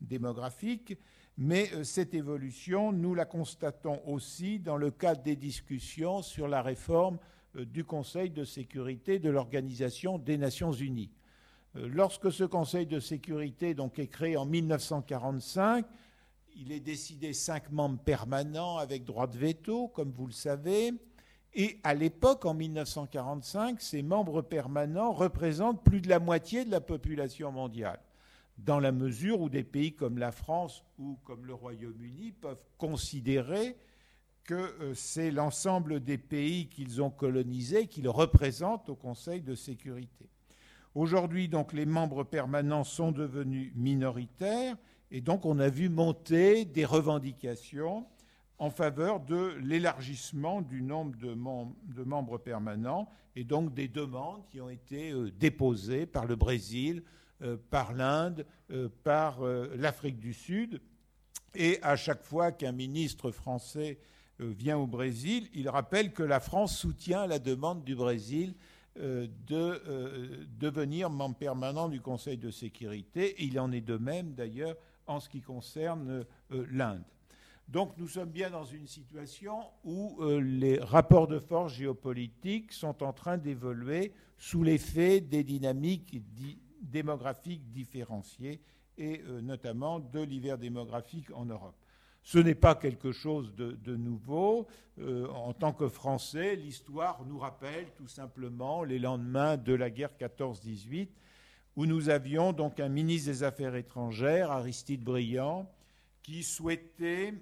démographiques, mais cette évolution, nous la constatons aussi dans le cadre des discussions sur la réforme euh, du Conseil de sécurité de l'Organisation des Nations Unies. Euh, lorsque ce Conseil de sécurité donc, est créé en 1945, il est décidé cinq membres permanents avec droit de veto, comme vous le savez. Et à l'époque, en 1945, ces membres permanents représentent plus de la moitié de la population mondiale, dans la mesure où des pays comme la France ou comme le Royaume-Uni peuvent considérer que euh, c'est l'ensemble des pays qu'ils ont colonisés qu'ils représentent au Conseil de sécurité. Aujourd'hui, donc, les membres permanents sont devenus minoritaires et donc on a vu monter des revendications en faveur de l'élargissement du nombre de, membres permanents et donc des demandes qui ont été euh, déposées par le Brésil, euh, par l'Inde, par l'Afrique du Sud. Et à chaque fois qu'un ministre français euh, vient au Brésil, il rappelle que la France soutient la demande du Brésil euh, de euh, devenir membre permanent du Conseil de sécurité. il en est de même d'ailleurs en ce qui concerne l'Inde. Donc nous sommes bien dans une situation où les rapports de force géopolitiques sont en train d'évoluer sous l'effet des dynamiques démographiques différenciées et notamment de l'hiver démographique en Europe. Ce n'est pas quelque chose de, nouveau. Euh, en tant que Français, l'histoire nous rappelle tout simplement les lendemains de la guerre 14-18, où nous avions donc un ministre des Affaires étrangères, Aristide Briand, qui souhaitait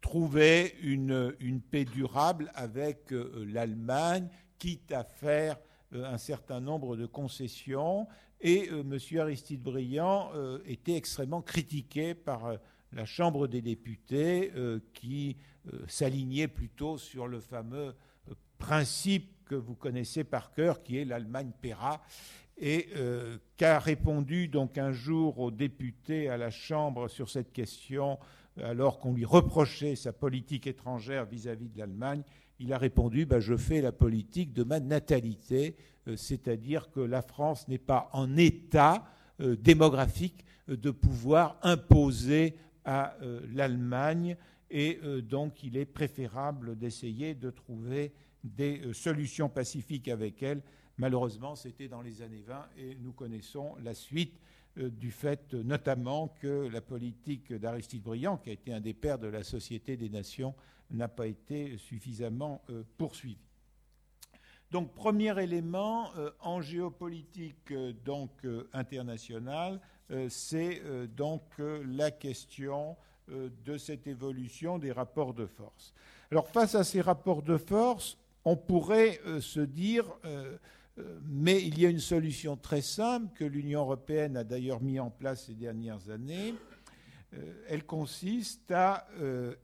trouver une, paix durable avec euh, l'Allemagne, quitte à faire euh, un certain nombre de concessions. Et M. Aristide Briand était extrêmement critiqué par la Chambre des députés euh, qui euh, s'alignait plutôt sur le fameux euh, principe que vous connaissez par cœur, qui est l'Allemagne paiera, et qu'a répondu donc un jour aux députés à la Chambre sur cette question, alors qu'on lui reprochait sa politique étrangère vis-à-vis de l'Allemagne, il a répondu bah, Je fais la politique de ma natalité, c'est-à-dire que la France n'est pas en état démographique de pouvoir imposer à euh, l'Allemagne et euh, donc il est préférable d'essayer de trouver des euh, solutions pacifiques avec elle. Malheureusement, c'était dans les années 20 et nous connaissons la suite du fait notamment que la politique d'Aristide Briand, qui a été un des pères de la Société des Nations, n'a pas été suffisamment poursuivie. Donc, premier élément en géopolitique donc internationale, euh, c'est euh, donc euh, la question de cette évolution des rapports de force. Alors face à ces rapports de force, on pourrait se dire, mais il y a une solution très simple que l'Union européenne a d'ailleurs mis en place ces dernières années. elle consiste à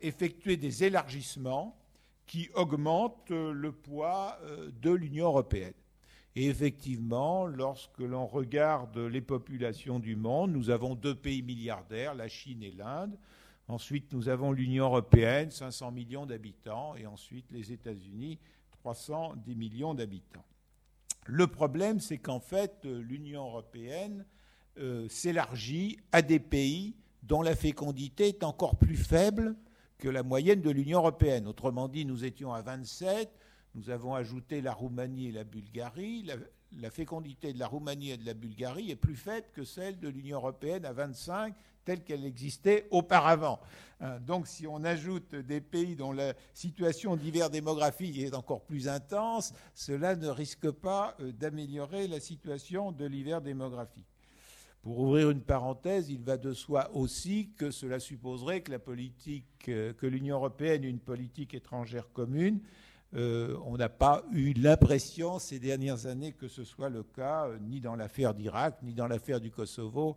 effectuer des élargissements qui augmentent le poids de l'Union européenne. Et effectivement, lorsque l'on regarde les populations du monde, nous avons deux pays milliardaires, la Chine et l'Inde. Ensuite, nous avons l'Union européenne, 500 millions d'habitants, et ensuite les États-Unis, 310 millions d'habitants. Le problème, c'est qu'en fait, l'Union européenne euh, s'élargit à des pays dont la fécondité est encore plus faible que la moyenne de l'Union européenne. Autrement dit, nous étions à 27, nous avons ajouté la Roumanie et la Bulgarie. La, fécondité de la Roumanie et de la Bulgarie est plus faible que celle de l'Union européenne à 25, telle qu'elle existait auparavant. Hein, donc si on ajoute des pays dont la situation d'hiver démographique est encore plus intense, cela ne risque pas euh, d'améliorer la situation de l'hiver démographique. Pour ouvrir une parenthèse, il va de soi aussi que cela supposerait que que l'Union européenne ait une politique étrangère commune. on n'a pas eu l'impression ces dernières années que ce soit le cas, ni dans l'affaire d'Irak, ni dans l'affaire du Kosovo,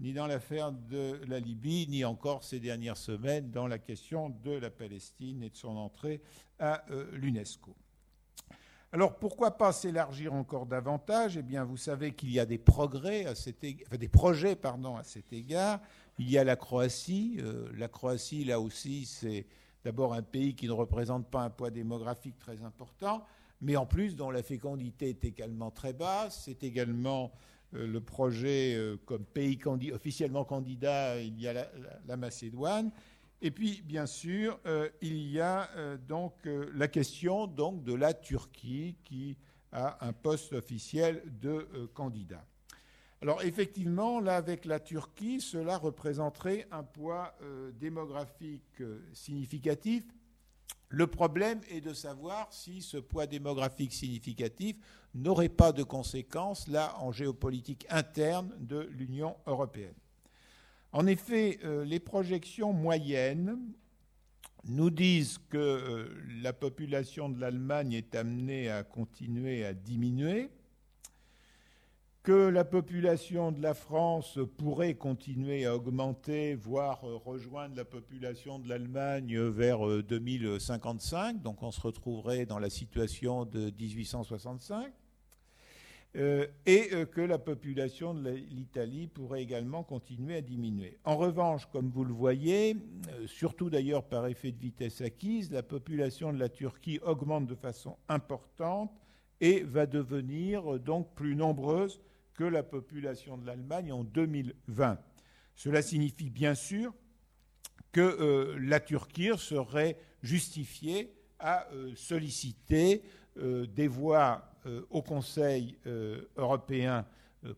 ni dans l'affaire de la Libye, ni encore ces dernières semaines dans la question de la Palestine et de son entrée à euh, l'UNESCO. Alors pourquoi pas s'élargir encore davantage? Eh bien, vous savez qu'il y a des progrès à cet des projets pardon, à cet égard. Il y a la Croatie. Euh, la Croatie, là aussi, c'est d'abord un pays qui ne représente pas un poids démographique très important, mais en plus dont la fécondité est également très basse. C'est également le projet euh, comme pays officiellement candidat, il y a la, Macédoine. Et puis, bien sûr, euh, il y a donc la question donc, de la Turquie qui a un poste officiel de candidat. Alors effectivement, là, avec la Turquie, cela représenterait un poids démographique significatif le problème est de savoir si ce poids démographique significatif n'aurait pas de conséquences, là, en géopolitique interne de l'Union européenne. En effet, euh, les projections moyennes nous disent que euh, la population de l'Allemagne est amenée à continuer à diminuer, que la population de la France pourrait continuer à augmenter, voire euh, rejoindre la population de l'Allemagne vers 2055, euh, donc on se retrouverait dans la situation de 1865, euh, et que la population de l'Italie pourrait également continuer à diminuer. En revanche, comme vous le voyez, surtout d'ailleurs par effet de vitesse acquise, la population de la Turquie augmente de façon importante et va devenir donc plus nombreuse que la population de l'Allemagne en 2020. Cela signifie bien sûr que euh, la Turquie serait justifiée à euh, solliciter euh, des voix au Conseil européen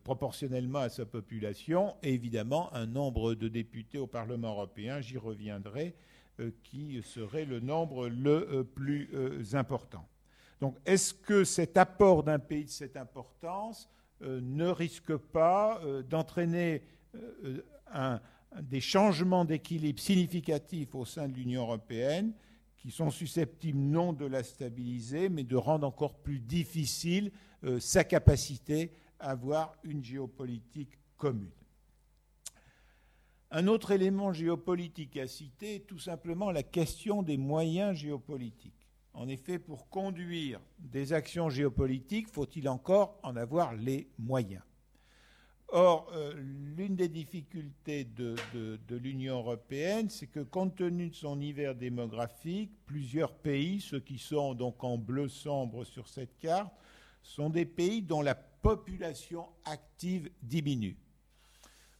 proportionnellement à sa population et évidemment un nombre de députés au Parlement européen, j'y reviendrai, qui serait le nombre le plus important. Donc est-ce que cet apport d'un pays de cette importance ne risque pas euh, d'entraîner euh, des changements d'équilibre significatifs au sein de l'Union européenne qui sont susceptibles non de la stabiliser, mais de rendre encore plus difficile sa capacité à avoir une géopolitique commune. Un autre élément géopolitique à citer est tout simplement la question des moyens géopolitiques. En effet, pour conduire des actions géopolitiques, faut-il encore en avoir les moyens Or, euh, l'une des difficultés de, l'Union européenne, c'est que compte tenu de son hiver démographique, plusieurs pays, ceux qui sont donc en bleu sombre sur cette carte, sont des pays dont la population active diminue.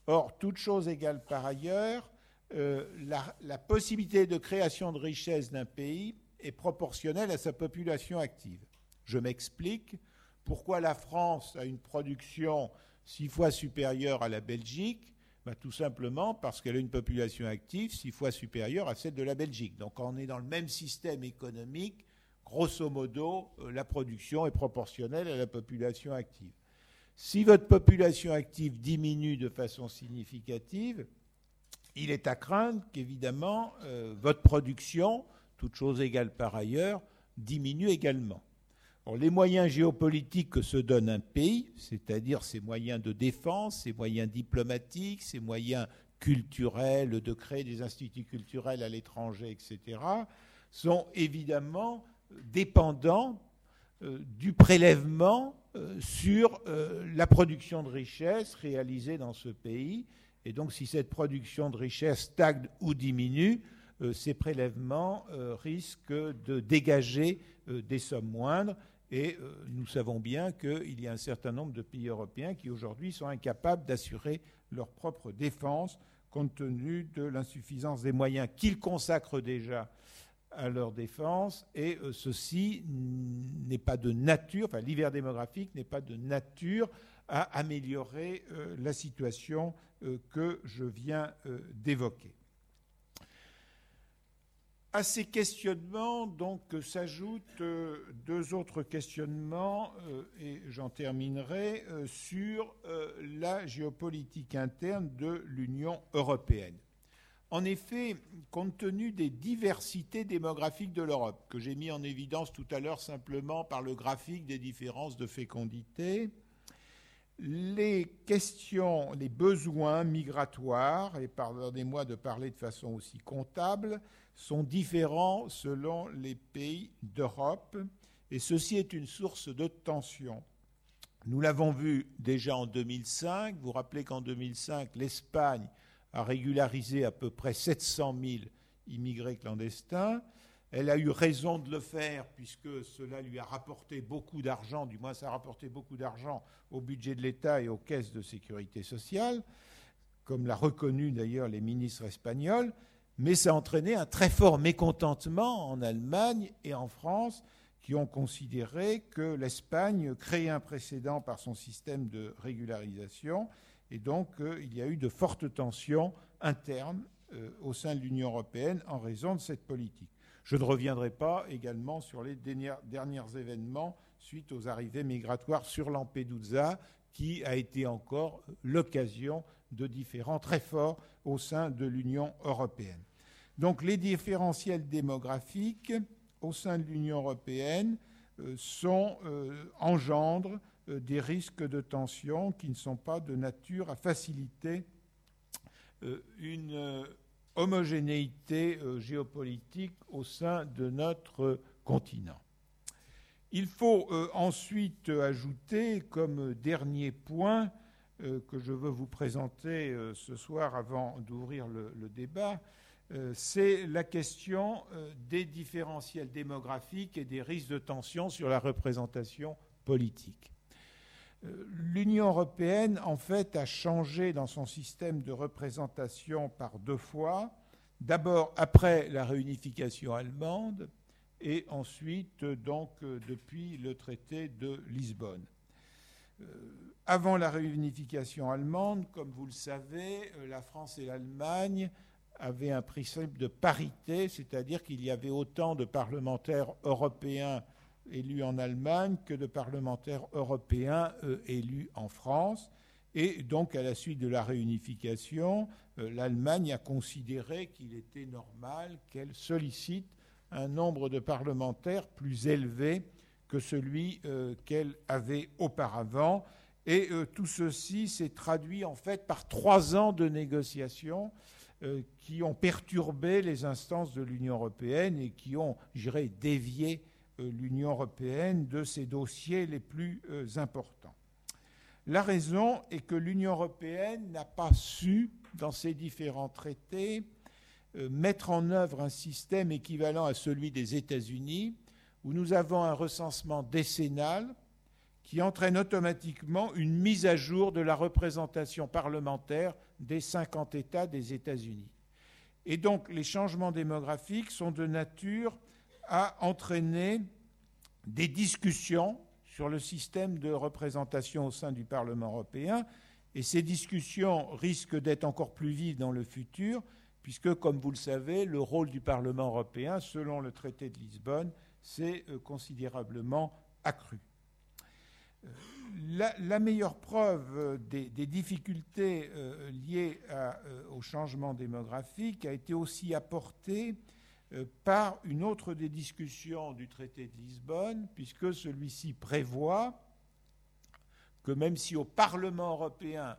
Or, toute chose égale par ailleurs, euh, la possibilité de création de richesse d'un pays est proportionnelle à sa population active. Je m'explique pourquoi la France a une production six fois supérieure à la Belgique? Bah, tout simplement parce qu'elle a une population active six fois supérieure à celle de la Belgique. Donc on est dans le même système économique. Grosso modo, euh, la production est proportionnelle à la population active. Si votre population active diminue de façon significative, il est à craindre qu'évidemment euh, votre production toute chose égale par ailleurs, diminue également. les moyens géopolitiques que se donne un pays, c'est-à-dire ses moyens de défense, ses moyens diplomatiques, ses moyens culturels, de créer des instituts culturels à l'étranger, etc., sont évidemment dépendants euh, du prélèvement euh, sur euh, la production de richesse réalisée dans ce pays. Et donc si cette production de richesse stagne ou diminue, ces prélèvements euh, risquent de dégager euh, des sommes moindres. Et nous savons bien qu'il y a un certain nombre de pays européens qui aujourd'hui sont incapables d'assurer leur propre défense compte tenu de l'insuffisance des moyens qu'ils consacrent déjà à leur défense. Et ceci n'est pas de nature, enfin l'hiver démographique n'est pas de nature à améliorer la situation que je viens d'évoquer. À ces questionnements, donc, s'ajoutent euh, deux autres questionnements, euh, et j'en terminerai, euh, sur la géopolitique interne de l'Union européenne. En effet, compte tenu des diversités démographiques de l'Europe, que j'ai mis en évidence tout à l'heure simplement par le graphique des différences de fécondité, les questions, les besoins migratoires, et pardonnez-moi de parler de façon aussi comptable, sont différents selon les pays d'Europe, et ceci est une source de tension. Nous l'avons vu déjà en 2005. Vous vous rappelez qu'en 2005, l'Espagne a régularisé à peu près 700 000 immigrés clandestins. Elle a eu raison de le faire puisque cela lui a rapporté beaucoup d'argent, du moins ça a rapporté beaucoup d'argent au budget de l'État et aux caisses de sécurité sociale, comme l'a reconnu d'ailleurs les ministres espagnols mais ça a entraîné un très fort mécontentement en Allemagne et en France qui ont considéré que l'Espagne créait un précédent par son système de régularisation et donc euh, il y a eu de fortes tensions internes euh, au sein de l'Union européenne en raison de cette politique. Je ne reviendrai pas également sur les derniers événements suite aux arrivées migratoires sur Lampedusa, qui a été encore l'occasion de différents très forts au sein de l'Union européenne. Donc les différentiels démographiques au sein de l'Union européenne euh, euh, engendrent euh, des risques de tension qui ne sont pas de nature à faciliter une homogénéité géopolitique au sein de notre continent. Il faut ensuite ajouter comme dernier point que je veux vous présenter ce soir avant d'ouvrir le, débat, euh, c'est la question euh, des différentiels démographiques et des risques de tension sur la représentation politique. Euh, L'Union européenne, en fait, a changé dans son système de représentation par deux fois. D'abord après la réunification allemande et ensuite, donc, depuis le traité de Lisbonne. Avant la réunification allemande, comme vous le savez, la France et l'Allemagne avait un principe de parité, c'est-à-dire qu'il y avait autant de parlementaires européens élus en Allemagne que de parlementaires européens euh, élus en France. Et donc, à la suite de la réunification, euh, l'Allemagne a considéré qu'il était normal qu'elle sollicite un nombre de parlementaires plus élevé que celui euh, qu'elle avait auparavant. Et tout ceci s'est traduit en fait par trois ans de négociations euh, qui ont perturbé les instances de l'Union européenne et qui ont, j'irais, dévié euh, l'Union européenne de ses dossiers les plus euh, importants. La raison est que l'Union européenne n'a pas su, dans ses différents traités, mettre en œuvre un système équivalent à celui des États-Unis, où nous avons un recensement décennal qui entraîne automatiquement une mise à jour de la représentation parlementaire des 50 États des États-Unis. Et donc les changements démographiques sont de nature à entraîner des discussions sur le système de représentation au sein du Parlement européen. Et ces discussions risquent d'être encore plus vives dans le futur, puisque, comme vous le savez, le rôle du Parlement européen, selon le traité de Lisbonne, s'est euh, considérablement accru. La, meilleure preuve euh, des, difficultés euh, liées euh, au changement démographique a été aussi apportée par une autre des discussions du traité de Lisbonne, puisque celui-ci prévoit que même si au Parlement européen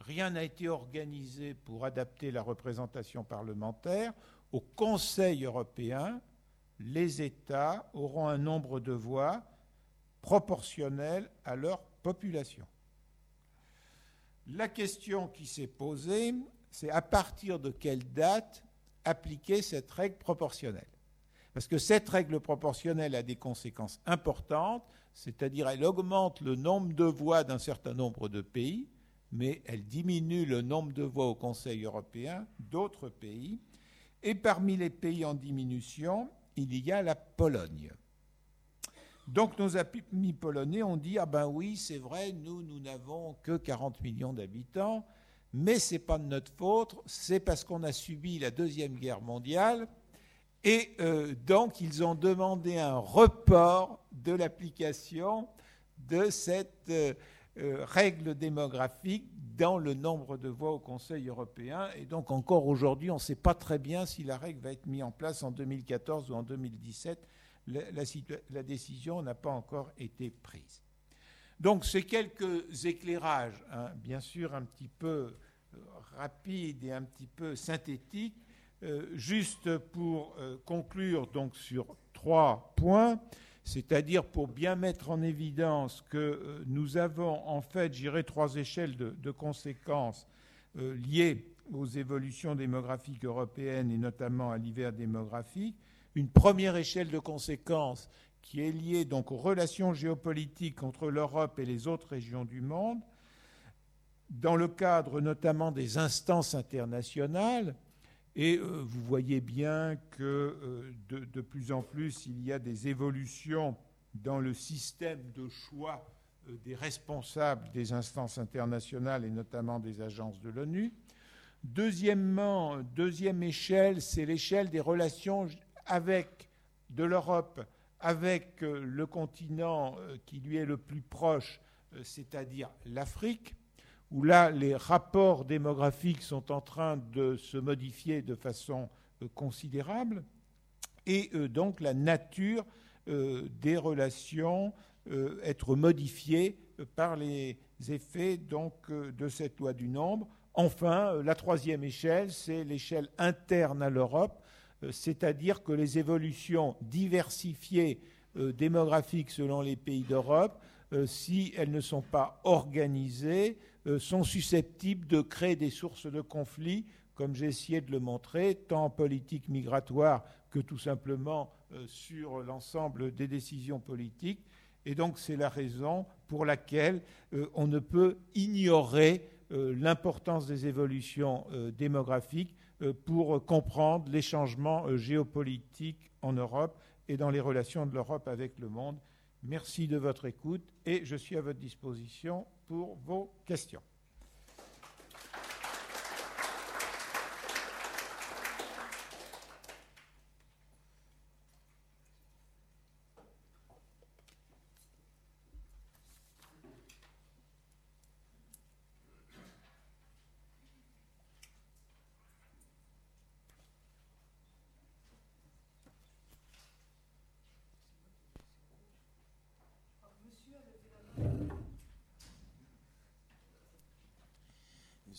rien n'a été organisé pour adapter la représentation parlementaire, au Conseil européen, les États auront un nombre de voix proportionnel à leur population. La question qui s'est posée, c'est à partir de quelle date appliquer cette règle proportionnelle? Parce que cette règle proportionnelle a des conséquences importantes, c'est-à-dire elle augmente le nombre de voix d'un certain nombre de pays, mais elle diminue le nombre de voix au Conseil européen d'autres pays. Et parmi les pays en diminution, il y a la Pologne. Donc nos amis polonais ont dit, ah ben oui, c'est vrai, nous, nous n'avons que 40 millions d'habitants, mais ce n'est pas de notre faute, c'est parce qu'on a subi la Deuxième Guerre mondiale Et donc, ils ont demandé un report de l'application de cette règle démographique dans le nombre de voix au Conseil européen. Et donc encore aujourd'hui, on ne sait pas très bien si la règle va être mise en place en 2014 ou en 2017. La, décision n'a pas encore été prise. Donc ces quelques éclairages, hein, bien sûr un petit peu euh, rapides et un petit peu synthétiques, euh, juste pour euh, conclure donc sur trois points c'est-à-dire pour bien mettre en évidence que euh, nous avons en fait, j'irai trois échelles de, conséquences euh, liées aux évolutions démographiques européennes et notamment à l'hiver démographique. Une première échelle de conséquences qui est liée donc aux relations géopolitiques entre l'Europe et les autres régions du monde, dans le cadre notamment des instances internationales, et euh, vous voyez bien que euh, de, plus en plus, il y a des évolutions dans le système de choix euh, des responsables des instances internationales et notamment des agences de l'ONU. Deuxièmement, deuxième échelle, c'est l'échelle des relations avec de l'Europe avec le continent qui lui est le plus proche, c'est-à-dire l'Afrique où là, les rapports démographiques sont en train de se modifier de façon euh, considérable, et euh, donc la nature euh, des relations être modifiée par les effets donc, de cette loi du nombre. Enfin, la troisième échelle, c'est l'échelle interne à l'Europe, c'est-à-dire que les évolutions diversifiées démographiques selon les pays d'Europe, si elles ne sont pas organisées, sont susceptibles de créer des sources de conflits, comme j'ai essayé de le montrer, tant en politique migratoire que tout simplement euh, sur l'ensemble des décisions politiques. Et donc c'est la raison pour laquelle euh, on ne peut ignorer l'importance des évolutions démographiques pour comprendre les changements géopolitiques en Europe et dans les relations de l'Europe avec le monde. Merci de votre écoute et je suis à votre disposition pour vos questions.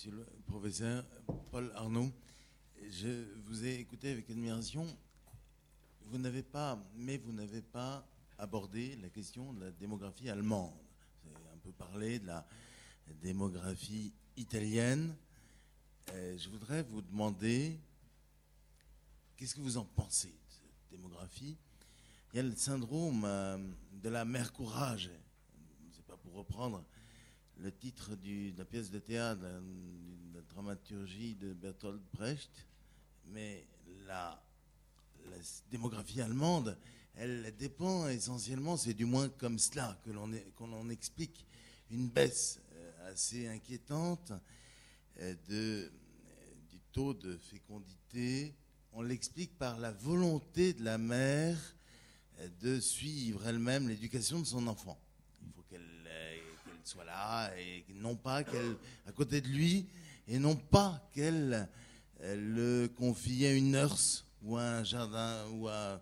Monsieur le professeur Paul Arnaud, je vous ai écouté avec admiration. Vous n'avez pas, mais vous n'avez pas abordé la question de la démographie allemande. Vous avez un peu parlé de la démographie italienne. Euh, je voudrais vous demander qu'est-ce que vous en pensez de cette démographie? Il y a le syndrome euh, de la mère courage. C'est pas pour reprendre le titre de la pièce de théâtre, de la, dramaturgie de Bertolt Brecht, mais la, démographie allemande, elle dépend essentiellement, c'est du moins comme cela que l'on qu'on explique une baisse euh, assez inquiétante euh, de, du taux de fécondité. On l'explique par la volonté de la mère euh, de suivre elle-même l'éducation de son enfant soit là, et non pas qu'elle, à côté de lui, et non pas qu'elle le confie à une nurse ou à un jardin ou à,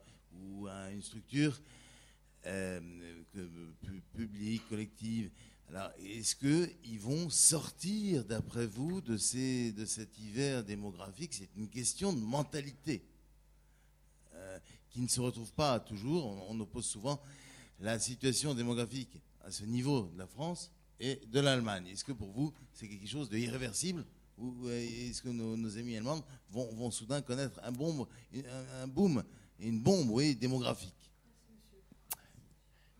une structure euh, publique, collective. Alors, est-ce qu'ils vont sortir, d'après vous, de, cet hiver démographique? C'est une question de mentalité euh, qui ne se retrouve pas toujours. On, oppose souvent la situation démographique à ce niveau de la France et de l'Allemagne. Est-ce que pour vous, c'est quelque chose d'irréversible ou est-ce que nos, amis allemands vont, soudain connaître un, boom, une bombe démographique?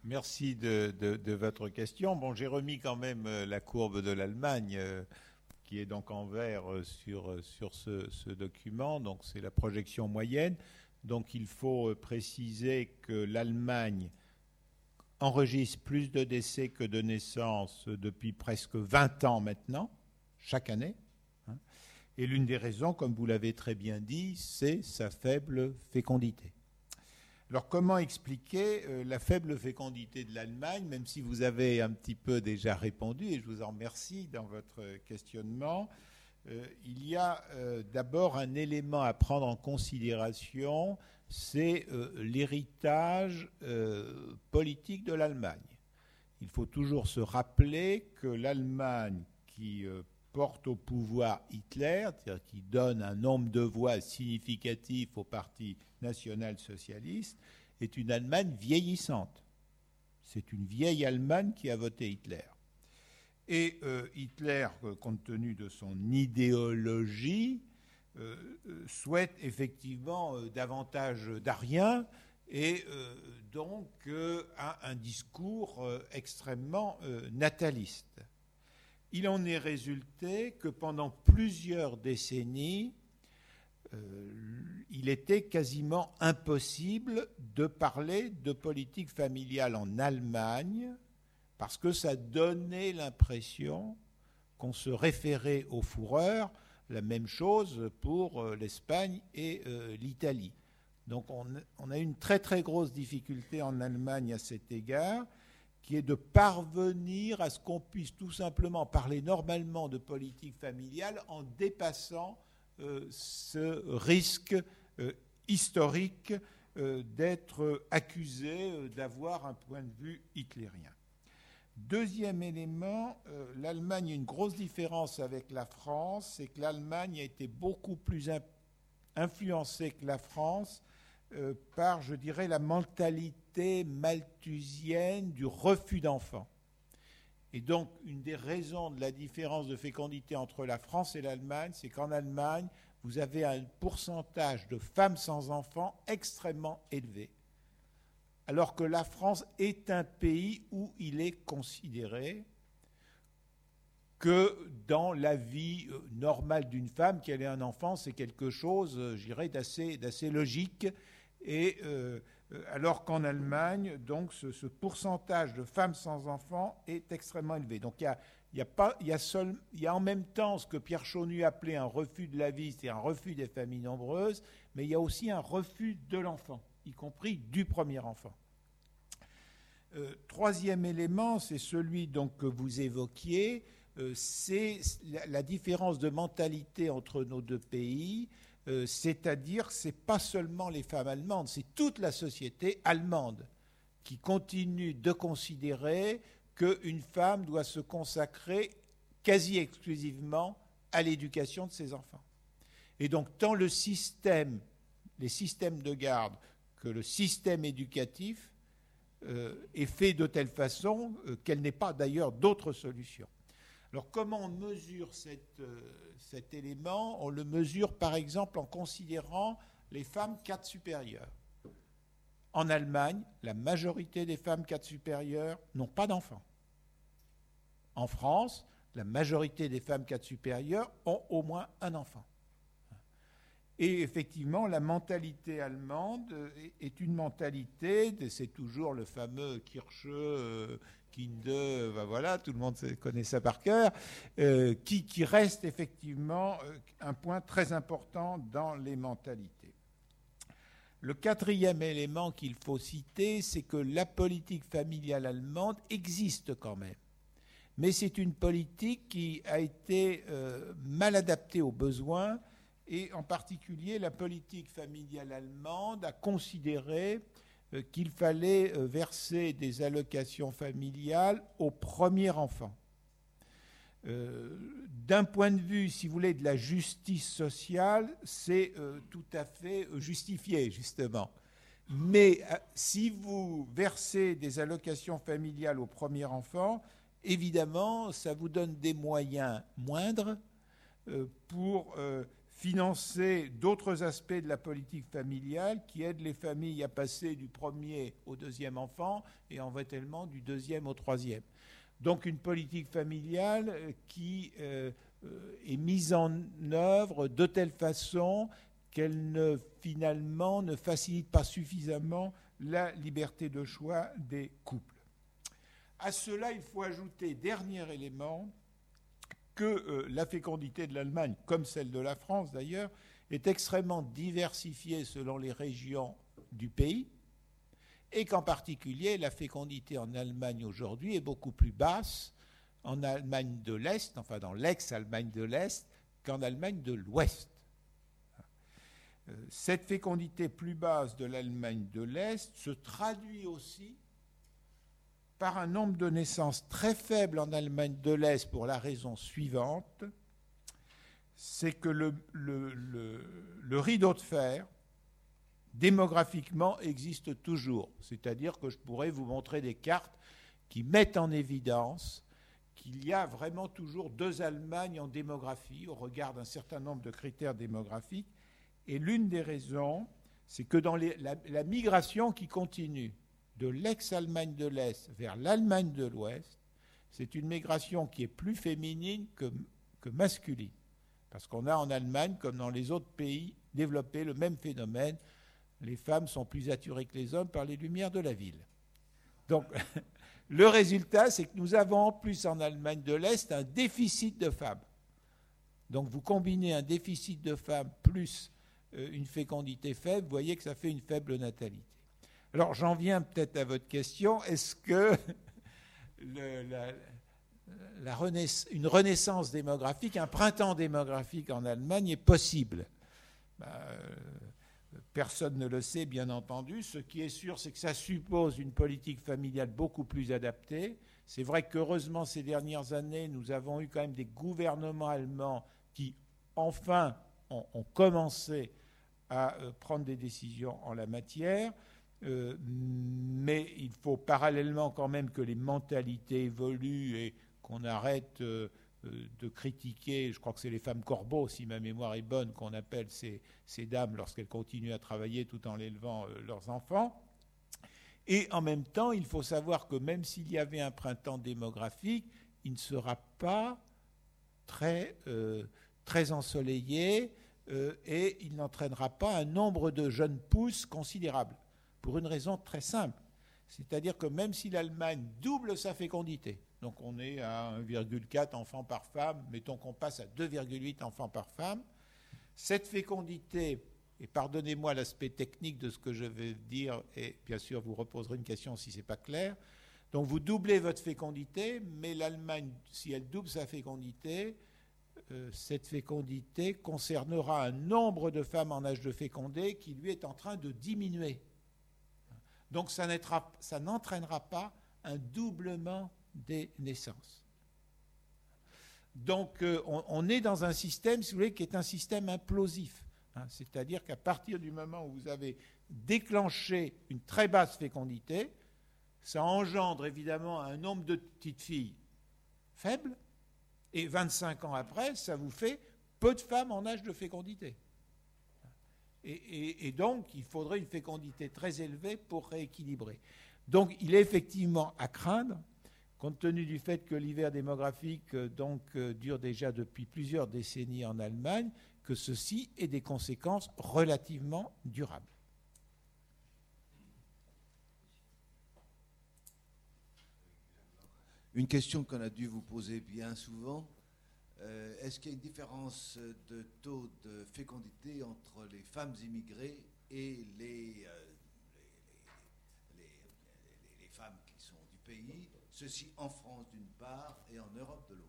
Merci de, votre question. Bon, j'ai remis quand même euh, la courbe de l'Allemagne, euh, qui est donc en vert euh, sur, sur ce, ce document. Donc, c'est la projection moyenne. Donc, il faut préciser que l'Allemagne enregistre plus de décès que de naissances depuis presque 20 ans maintenant, chaque année. Hein. Et l'une des raisons, comme vous l'avez très bien dit, c'est sa faible fécondité. Alors comment expliquer euh, la faible fécondité de l'Allemagne, même si vous avez un petit peu déjà répondu, et je vous en remercie dans votre questionnement euh, Il y a euh, d'abord un élément à prendre en considération, c'est l'héritage politique de l'Allemagne. Il faut toujours se rappeler que l'Allemagne qui porte au pouvoir Hitler, c'est-à-dire qui donne un nombre de voix significatif au Parti national-socialiste, est une Allemagne vieillissante. C'est une vieille Allemagne qui a voté Hitler. Et euh, Hitler, euh, compte tenu de son idéologie, euh, souhaite effectivement davantage d'Ariens et donc a un discours extrêmement nataliste. Il en est résulté que pendant plusieurs décennies, euh, il était quasiment impossible de parler de politique familiale en Allemagne parce que ça donnait l'impression qu'on se référait aux fourreurs, la même chose pour euh, l'Espagne et euh, l'Italie. Donc on, a une très très grosse difficulté en Allemagne à cet égard qui est de parvenir à ce qu'on puisse tout simplement parler normalement de politique familiale en dépassant euh, ce risque historique d'être accusé d'avoir un point de vue hitlérien. Deuxième élément, l'Allemagne a une grosse différence avec la France, c'est que l'Allemagne a été beaucoup plus influencée que la France par, je dirais, la mentalité malthusienne du refus d'enfants. Et donc, une des raisons de la différence de fécondité entre la France et l'Allemagne, c'est qu'en Allemagne, vous avez un pourcentage de femmes sans enfants extrêmement élevé. Alors que la France est un pays où il est considéré que dans la vie euh, normale d'une femme, qu'elle ait un enfant, c'est quelque chose, euh, je dirais, d'assez logique. Et euh, alors qu'en Allemagne, donc, ce, pourcentage de femmes sans enfants est extrêmement élevé. Donc il y a, y a en même temps ce que Pierre Chaunu appelait un refus de la vie, c'est un refus des familles nombreuses, mais il y a aussi un refus de l'enfant, y compris du premier enfant. Euh, troisième élément, c'est celui donc, que vous évoquiez, euh, c'est la, différence de mentalité entre nos deux pays. Euh, c'est-à-dire que ce n'est pas seulement les femmes allemandes, c'est toute la société allemande qui continue de considérer qu'une femme doit se consacrer quasi exclusivement à l'éducation de ses enfants. Et donc, tant le système, les systèmes de garde que le système éducatif est fait de telle façon euh, qu'elle n'est pas d'ailleurs d'autre solution. Alors comment on mesure euh, cet élément? On le mesure par exemple en considérant les femmes cadres supérieures. En Allemagne, la majorité des femmes cadres supérieures n'ont pas d'enfants. En France, la majorité des femmes cadres supérieures ont au moins un enfant. Et effectivement, la mentalité allemande est une mentalité, c'est toujours le fameux Kirche, euh, Kinde, ben voilà, tout le monde connaît ça par cœur, euh, qui, reste effectivement euh, un point très important dans les mentalités. Le quatrième élément qu'il faut citer, c'est que la politique familiale allemande existe quand même. Mais c'est une politique qui a été mal adaptée aux besoins et en particulier la politique familiale allemande a considéré euh, qu'il fallait euh, verser des allocations familiales au premier enfant. Euh, d'un point de vue, si vous voulez, de la justice sociale, c'est tout à fait justifié, justement. Mais si vous versez des allocations familiales au premier enfant, évidemment, ça vous donne des moyens moindres pour financer d'autres aspects de la politique familiale qui aident les familles à passer du premier au deuxième enfant et en tellement du deuxième au troisième. Donc une politique familiale euh, qui euh, euh, est mise en œuvre de telle façon qu'elle ne finalement ne facilite pas suffisamment la liberté de choix des couples. À cela, il faut ajouter, dernier élément, que euh, la fécondité de l'Allemagne, comme celle de la France d'ailleurs, est extrêmement diversifiée selon les régions du pays, et qu'en particulier la fécondité en Allemagne aujourd'hui est beaucoup plus basse en Allemagne de l'Est, enfin dans l'ex-Allemagne de l'Est, qu'en Allemagne de l'Ouest. Euh, cette fécondité plus basse de l'Allemagne de l'Est se traduit aussi par un nombre de naissances très faible en Allemagne de l'Est pour la raison suivante, c'est que le, rideau de fer, démographiquement, existe toujours. C'est-à-dire que je pourrais vous montrer des cartes qui mettent en évidence qu'il y a vraiment toujours deux Allemagnes en démographie au regard d'un certain nombre de critères démographiques. Et l'une des raisons, c'est que dans la, migration qui continue de l'ex-Allemagne de l'Est vers l'Allemagne de l'Ouest, c'est une migration qui est plus féminine que, masculine. Parce qu'on a en Allemagne, comme dans les autres pays, développé le même phénomène. Les femmes sont plus attirées que les hommes par les lumières de la ville. Donc, le résultat, c'est que nous avons en plus en Allemagne de l'Est un déficit de femmes. Donc, vous combinez un déficit de femmes plus euh, une fécondité faible, vous voyez que ça fait une faible natalité. Alors j'en viens peut-être à votre question. Est-ce que une renaissance démographique, un printemps démographique en Allemagne est possible? Ben, euh, Personne ne le sait, bien entendu. Ce qui est sûr, c'est que ça suppose une politique familiale beaucoup plus adaptée. C'est vrai qu'heureusement, ces dernières années, nous avons eu quand même des gouvernements allemands qui, enfin, ont commencé à euh, prendre des décisions en la matière. Euh, mais il faut parallèlement quand même que les mentalités évoluent et qu'on arrête euh, de critiquer, je crois que c'est les femmes corbeaux, si ma mémoire est bonne, qu'on appelle ces, dames lorsqu'elles continuent à travailler tout en élevant leurs enfants. Et en même temps, il faut savoir que même s'il y avait un printemps démographique, il ne sera pas très, très ensoleillé euh, et il n'entraînera pas un nombre de jeunes pousses considérable, pour une raison très simple. C'est-à-dire que même si l'Allemagne double sa fécondité, donc on est à 1,4 enfants par femme, mettons qu'on passe à 2,8 enfants par femme, cette fécondité, et pardonnez-moi l'aspect technique de ce que je vais dire, et bien sûr vous reposerez une question si ce n'est pas clair, donc vous doublez votre fécondité, mais l'Allemagne, si elle double sa fécondité, euh, cette fécondité concernera un nombre de femmes en âge de féconder qui lui est en train de diminuer. Donc ça n'entraînera pas un doublement des naissances. Donc euh, on, est dans un système, si vous voulez, qui est un système implosif. Hein. C'est-à-dire qu'à partir du moment où vous avez déclenché une très basse fécondité, ça engendre évidemment un nombre de petites filles faibles, et 25 ans après, ça vous fait peu de femmes en âge de fécondité. Et, donc, il faudrait une fécondité très élevée pour rééquilibrer. Donc, il est effectivement à craindre, compte tenu du fait que l'hiver démographique euh, donc, euh, dure déjà depuis plusieurs décennies en Allemagne, que ceci ait des conséquences relativement durables. Une question qu'on a dû vous poser bien souvent. Euh, est-ce qu'il y a une différence de taux de fécondité entre les femmes immigrées et les, euh, les, femmes qui sont du pays, ceci en France d'une part et en Europe de l'autre?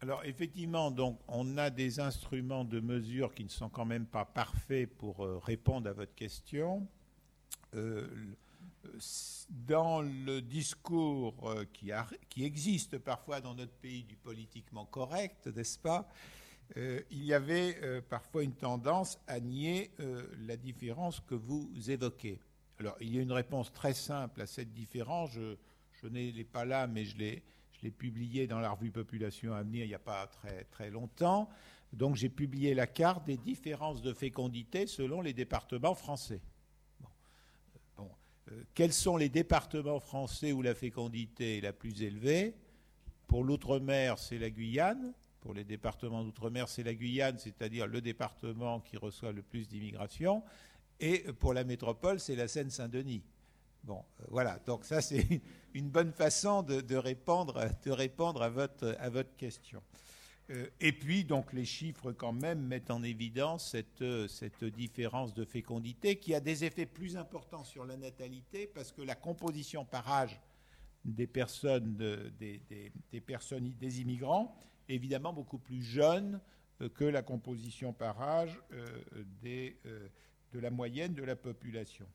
Alors effectivement, donc, on a des instruments de mesure qui ne sont quand même pas parfaits pour euh, répondre à votre question. Dans le discours euh, qui, existe parfois dans notre pays du politiquement correct, n'est-ce pas Il y avait parfois une tendance à nier la différence que vous évoquez. Alors, il y a une réponse très simple à cette différence. Je, je n'ai pas là, mais je l'ai l'ai publié dans la revue Population à venir il n'y a pas très, très longtemps. Donc j'ai publié la carte des différences de fécondité selon les départements français. Euh, quels sont les départements français où la fécondité est la plus élevée? Pour l'outre-mer, c'est la Guyane. Pour les départements d'outre-mer, c'est la Guyane, c'est-à-dire le département qui reçoit le plus d'immigration. Et pour la métropole, c'est la Seine-Saint-Denis. Bon, voilà. Donc ça, c'est une bonne façon de, répondre, à votre question. Et puis, donc, les chiffres, quand même, mettent en évidence cette, cette différence de fécondité qui a des effets plus importants sur la natalité parce que la composition par âge des personnes, des, immigrants, évidemment beaucoup plus jeune euh, que la composition par âge euh, euh, de la moyenne de la population.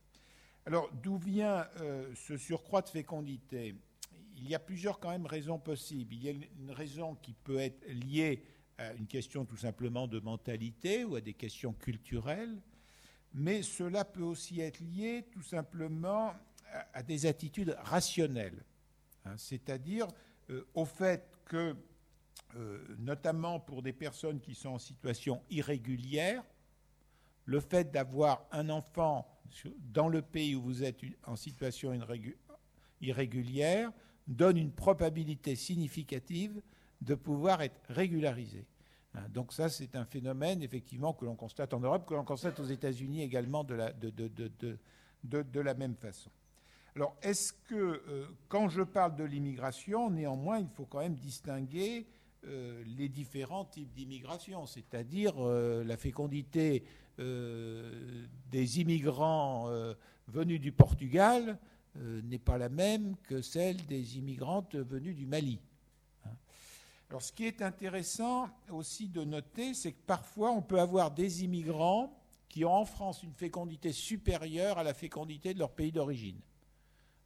Alors, d'où vient ce surcroît de fécondité? Il y a plusieurs quand même raisons possibles. Il y a une raison qui peut être liée à une question tout simplement de mentalité ou à des questions culturelles, mais cela peut aussi être lié tout simplement à des attitudes rationnelles. Hein, c'est-à-dire euh, au fait que, euh, notamment pour des personnes qui sont en situation irrégulière, le fait d'avoir un enfant dans le pays où vous êtes en situation irrégulière donne une probabilité significative de pouvoir être régularisé. Hein, donc ça, c'est un phénomène effectivement que l'on constate en Europe, que l'on constate aux États-Unis également de la même façon. Alors, est-ce que, euh, quand je parle de l'immigration, néanmoins, il faut quand même distinguer euh, les différents types d'immigration, c'est-à-dire euh, la fécondité des immigrants venus du Portugal n'est pas la même que celle des immigrantes venues du Mali. Alors, ce qui est intéressant aussi de noter, c'est que parfois on peut avoir des immigrants qui ont en France une fécondité supérieure à la fécondité de leur pays d'origine.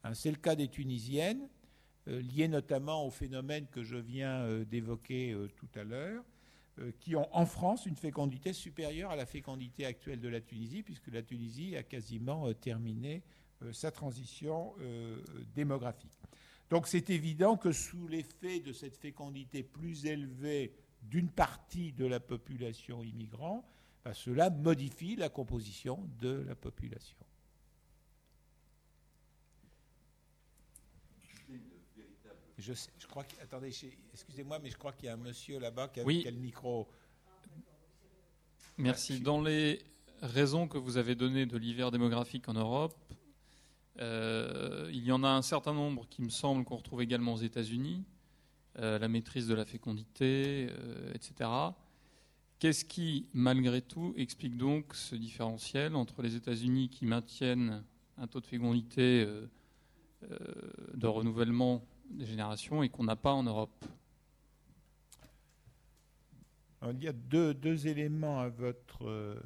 Hein, c'est le cas des Tunisiennes, euh, liées notamment au phénomène que je viens euh, d'évoquer euh, tout à l'heure, qui ont en France une fécondité supérieure à la fécondité actuelle de la Tunisie, puisque la Tunisie a quasiment terminé sa transition démographique. Donc c'est évident que sous l'effet de cette fécondité plus élevée d'une partie de la population immigrante, bah, cela modifie la composition de la population. Je, crois attendez, excusez-moi, mais je crois qu'il y a un monsieur là-bas qui a, le micro. Merci. Dans les raisons que vous avez données de l'hiver démographique en Europe, euh, il y en a un certain nombre qui me semble qu'on retrouve également aux États-Unis, euh, la maîtrise de la fécondité, euh, etc. Qu'est-ce qui, malgré tout, explique donc ce différentiel entre les États-Unis qui maintiennent un taux de fécondité de renouvellement des générations et qu'on n'a pas en Europe? Il y a deux, éléments à votre,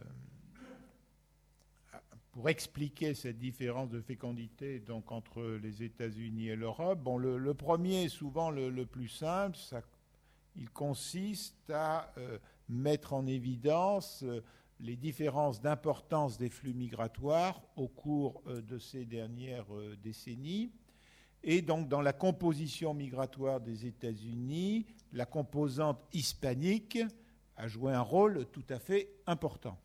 pour expliquer cette différence de fécondité donc, entre les États-Unis et l'Europe. Bon, le, premier, souvent le, plus simple, ça, il consiste à euh, mettre en évidence euh, les différences d'importance des flux migratoires au cours de ces dernières décennies. Et donc, dans la composition migratoire des États-Unis, la composante hispanique a joué un rôle tout à fait important.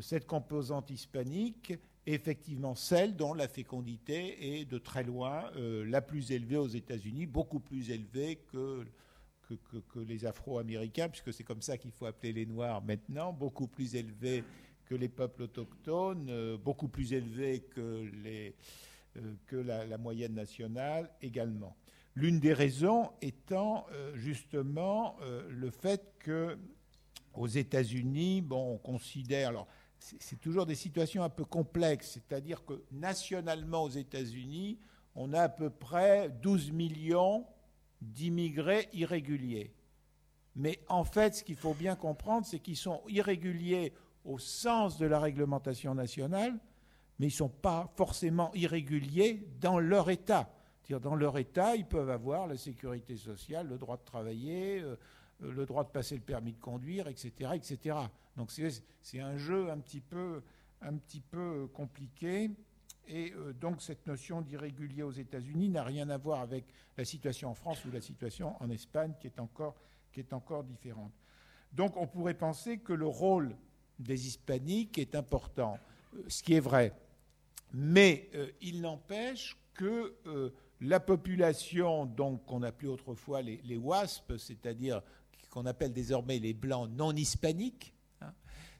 Cette composante hispanique est effectivement celle dont la fécondité est de très loin euh, la plus élevée aux États-Unis, beaucoup plus élevée que, que, les Afro-Américains, puisque c'est comme ça qu'il faut appeler les Noirs maintenant, beaucoup plus élevée que les peuples autochtones, euh, beaucoup plus élevée euh, que la, moyenne nationale également. L'une des raisons étant justement le fait que aux États-Unis, bon, on considère, alors c'est toujours des situations un peu complexes, c'est-à-dire que nationalement aux États-Unis, on a à peu près 12 millions d'immigrés irréguliers. Mais en fait, ce qu'il faut bien comprendre, c'est qu'ils sont irréguliers au sens de la réglementation nationale, mais ils ne sont pas forcément irréguliers dans leur État. Dans leur État, ils peuvent avoir la sécurité sociale, le droit de travailler, euh, le droit de passer le permis de conduire, etc. etc. Donc c'est un jeu un petit peu, peu compliqué. Et euh, donc cette notion d'irrégulier aux États-Unis n'a rien à voir avec la situation en France ou la situation en Espagne qui est encore, différente. Donc on pourrait penser que le rôle des hispaniques est important, euh, ce qui est vrai. Mais euh, il n'empêche que euh, la population, donc qu'on appelait autrefois les, WASP, c'est-à-dire qu'on appelle désormais les blancs non hispaniques, hein,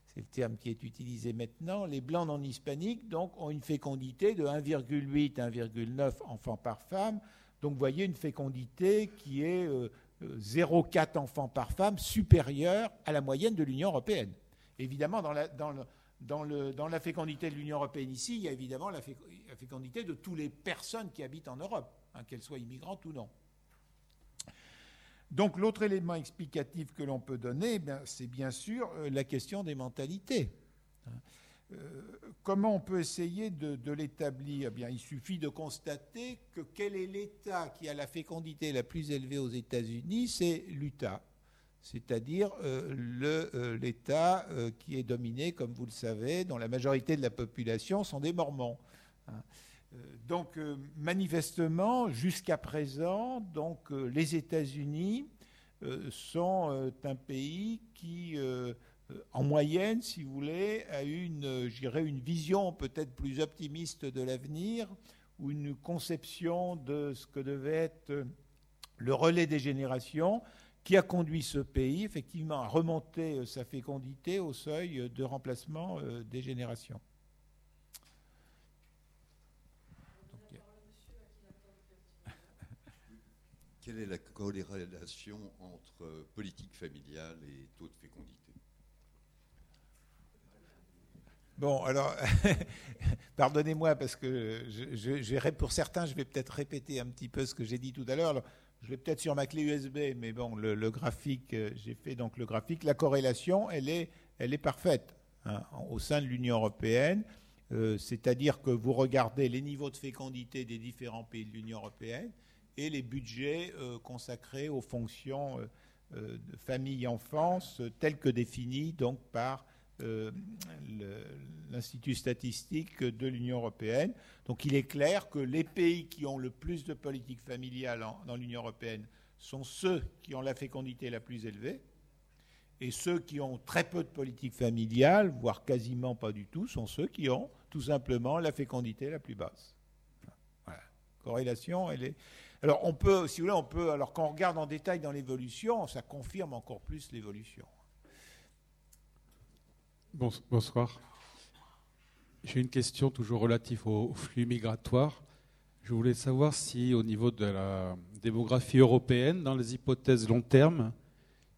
c'est le terme qui est utilisé maintenant, les blancs non hispaniques ont une fécondité de 1,8, 1,9 enfants par femme. Donc vous voyez une fécondité qui est 0,4 euh, enfants par femme supérieure à la moyenne de l'Union européenne. Évidemment, dans, la fécondité de l'Union européenne ici, il y a évidemment la, fécondité de toutes les personnes qui habitent en Europe, hein, qu'elles soient immigrantes ou non. Donc l'autre élément explicatif que l'on peut donner, eh c'est bien sûr euh, la question des mentalités. Hein. Euh, comment on peut essayer de, l'établir? Eh bien, Il suffit de constater que quel est l'État qui a la fécondité la plus élevée aux États-Unis C'est l'Utah, c'est-à-dire euh, l'État qui est dominé, comme vous le savez, dont la majorité de la population sont des Mormons. Hein. Euh, donc, euh, manifestement, jusqu'à présent, euh, les États-Unis sont un pays qui, en moyenne, si vous voulez, a une, une vision peut-être plus optimiste de l'avenir ou une conception de ce que devait être le relais des générations qui a conduit ce pays effectivement à remonter sa fécondité au seuil de remplacement des générations. Quelle est la corrélation entre politique familiale et taux de fécondité? Bon, alors, pardonnez-moi parce que je, pour certains, je vais peut-être répéter un petit peu ce que j'ai dit tout à l'heure. Je vais peut-être sur ma clé USB, mais bon, le, graphique, euh, j'ai fait donc le graphique. La corrélation, elle est, elle est parfaite hein, au sein de l'Union européenne. Euh, c'est-à-dire que vous regardez les niveaux de fécondité des différents pays de l'Union européenne et les budgets euh, consacrés aux fonctions euh, euh, de famille-enfance tels que définis donc par l'Institut statistique de l'Union européenne. Donc il est clair que les pays qui ont le plus de politique familiale dans l'Union européenne sont ceux qui ont la fécondité la plus élevée, et ceux qui ont très peu de politique familiale, voire quasiment pas du tout, sont ceux qui ont tout simplement la fécondité la plus basse. Voilà. Corrélation, elle est. Alors on peut, si vous voulez, on peut, alors quand on regarde en détail dans l'évolution, ça confirme encore plus l'évolution. Bonsoir. J'ai une question toujours relative au flux migratoire. Je voulais savoir si au niveau de la démographie européenne, dans les hypothèses long terme,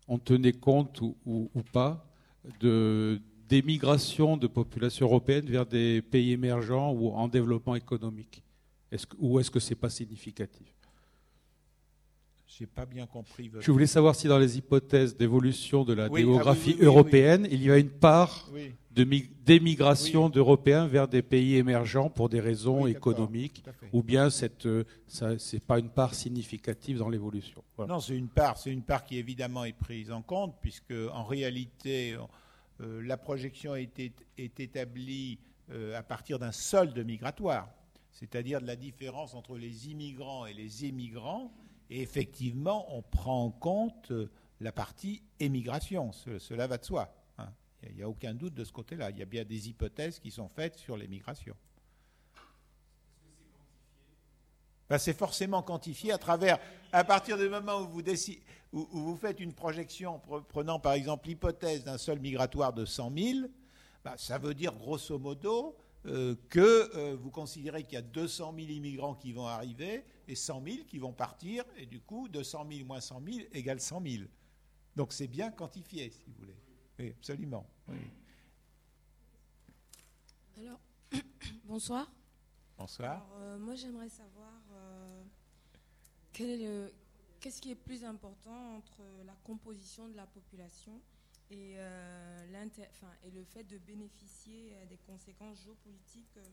on tenait compte ou, pas de d'émigration de populations européennes vers des pays émergents ou en développement économique? Ou est-ce que ce n'est pas significatif? J'ai pas bien compris. Je voulais savoir si dans les hypothèses d'évolution de la ah démographie européenne, il y a une part d'émigration d'Européens vers des pays émergents pour des raisons économiques, ou bien cette, euh, ça, c'est pas une part significative dans l'évolution. Non, c'est une part, c'est une part qui évidemment est prise en compte, puisque en réalité, euh, la projection est, est établie euh, à partir d'un solde migratoire, c'est-à-dire de la différence entre les immigrants et les émigrants et effectivement, on prend en compte euh, la partie émigration. cela va de soi. Hein. Il n'y a, aucun doute de ce côté-là. Il y a bien des hypothèses qui sont faites sur l'émigration. Ben, c'est forcément quantifié à travers, à partir du moment où vous, où vous faites une projection, prenant par exemple l'hypothèse d'un sol migratoire de 100 000, ben, ça veut dire grosso modo euh, que euh, vous considérez qu'il y a 200 000 immigrants qui vont arriver et 100 000 qui vont partir, et du coup, 200 000 moins 100 000 égale 100 000. Donc c'est bien quantifié, si vous voulez. Oui, absolument. Alors, bonsoir. Bonsoir. Euh, moi, j'aimerais savoir qu'est-ce qui est plus important entre la composition de la population et, euh, et le fait de bénéficier euh, des conséquences géopolitiques euh,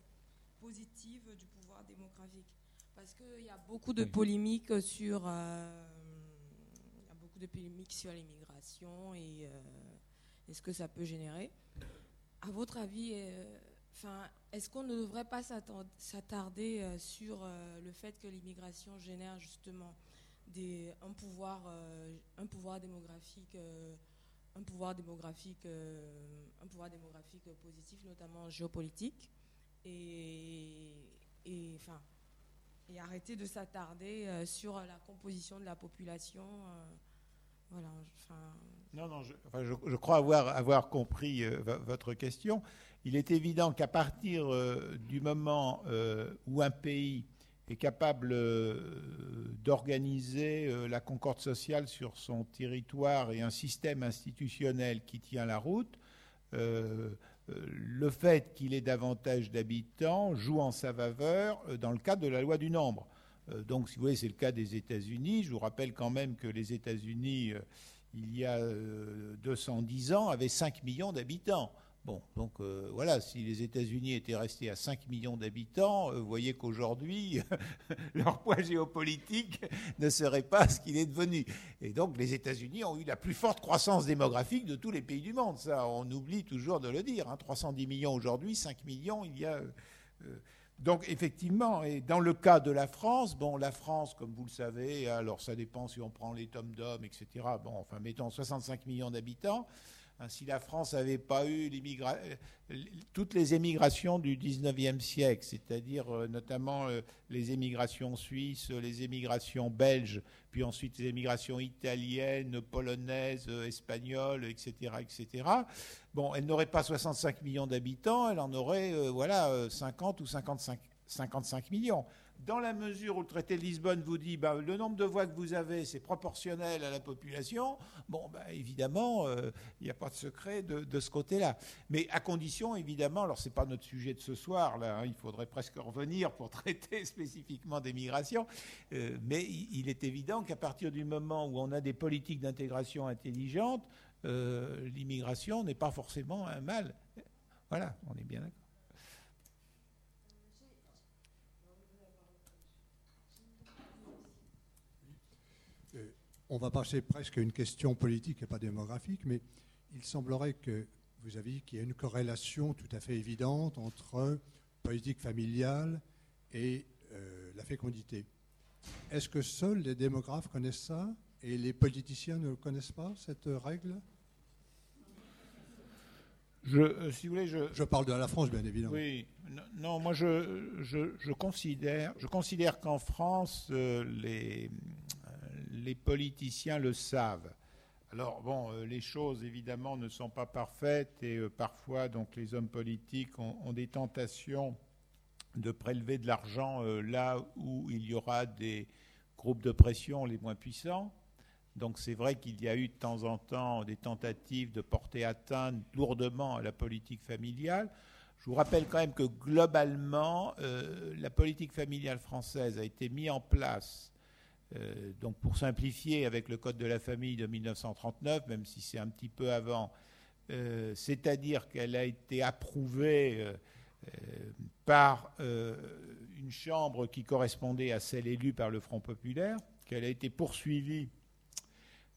positives du pouvoir démographique. Parce qu'il y a beaucoup de polémiques sur, il y a beaucoup de polémiques sur l'immigration et, ce que ça peut générer. À votre avis, enfin, est-ce qu'on ne devrait pas s'attarder sur le fait que l'immigration génère justement des, un, pouvoir, un pouvoir démographique un pouvoir démographique, euh, un pouvoir démographique positif, notamment géopolitique, et, enfin, et arrêter de s'attarder euh, sur la composition de la population, euh, Voilà. Enfin, Non, non, je, enfin, je- crois avoir, avoir compris vo- votre question. Il est évident qu'à partir du moment où un pays est capable euh, d'organiser euh, la concorde sociale sur son territoire et un système institutionnel qui tient la route, euh, le fait qu'il ait davantage d'habitants joue en sa faveur dans le cadre de la loi du nombre. Donc, si vous voulez, c'est le cas des États-Unis. Je vous rappelle quand même que les États-Unis, il y a euh, 210 ans, avaient 5 millions d'habitants. Bon, donc euh, voilà, si les États-Unis étaient restés à 5 millions d'habitants, euh, vous voyez qu'aujourd'hui, leur poids géopolitique ne serait pas ce qu'il est devenu. Et donc les États-Unis ont eu la plus forte croissance démographique de tous les pays du monde. Ça, on oublie toujours de le dire. hein. 310 millions aujourd'hui, 5 millions il y a. euh, donc effectivement, et dans le cas de la France, bon, la France, comme vous le savez, alors ça dépend si on prend les tomes d'hommes, etc. Bon, enfin, mettons 65 millions d'habitants. Hein, si la France n'avait pas eu euh, toutes les émigrations du 19e siècle, c'est-à-dire euh, notamment euh, les émigrations suisses, les émigrations belges, puis ensuite les émigrations italiennes, polonaises, espagnoles, etc., etc. Bon, elle n'aurait pas 65 millions d'habitants, elle en aurait voilà euh, 50 ou 55, 55 millions. Dans la mesure où le traité de Lisbonne vous dit bah, le nombre de voix que vous avez, c'est proportionnel à la population, bon, bah, évidemment, euh, il n'y a pas de secret de, ce côté-là. Mais à condition, évidemment, alors ce n'est pas notre sujet de ce soir, là, hein, il faudrait presque revenir pour traiter spécifiquement des migrations, euh, mais il est évident qu'à partir du moment où on a des politiques d'intégration intelligentes, euh, l'immigration n'est pas forcément un mal. Voilà, on est bien d'accord. On va passer presque à une question politique et pas démographique, mais il semblerait que vous avez dit qu'il y a une corrélation tout à fait évidente entre politique familiale et euh, la fécondité. Est-ce que seuls les démographes connaissent ça et les politiciens ne connaissent pas cette règle? Je, euh, si vous voulez, je, Je parle de la France, bien évidemment. Oui, non, moi je, je, considère, je considère qu'en France, euh, les, les politiciens le savent. Alors bon, euh, les choses évidemment ne sont pas parfaites et euh, parfois donc les hommes politiques ont, des tentations de prélever de l'argent euh, là où il y aura des groupes de pression les moins puissants. Donc c'est vrai qu'il y a eu de temps en temps des tentatives de porter atteinte lourdement à la politique familiale. Je vous rappelle quand même que globalement, la politique familiale française a été mise en place, euh, donc pour simplifier, avec le Code de la famille de 1939, même si c'est un petit peu avant, euh, c'est-à-dire qu'elle a été approuvée euh, par une chambre qui correspondait à celle élue par le Front populaire, qu'elle a été poursuivie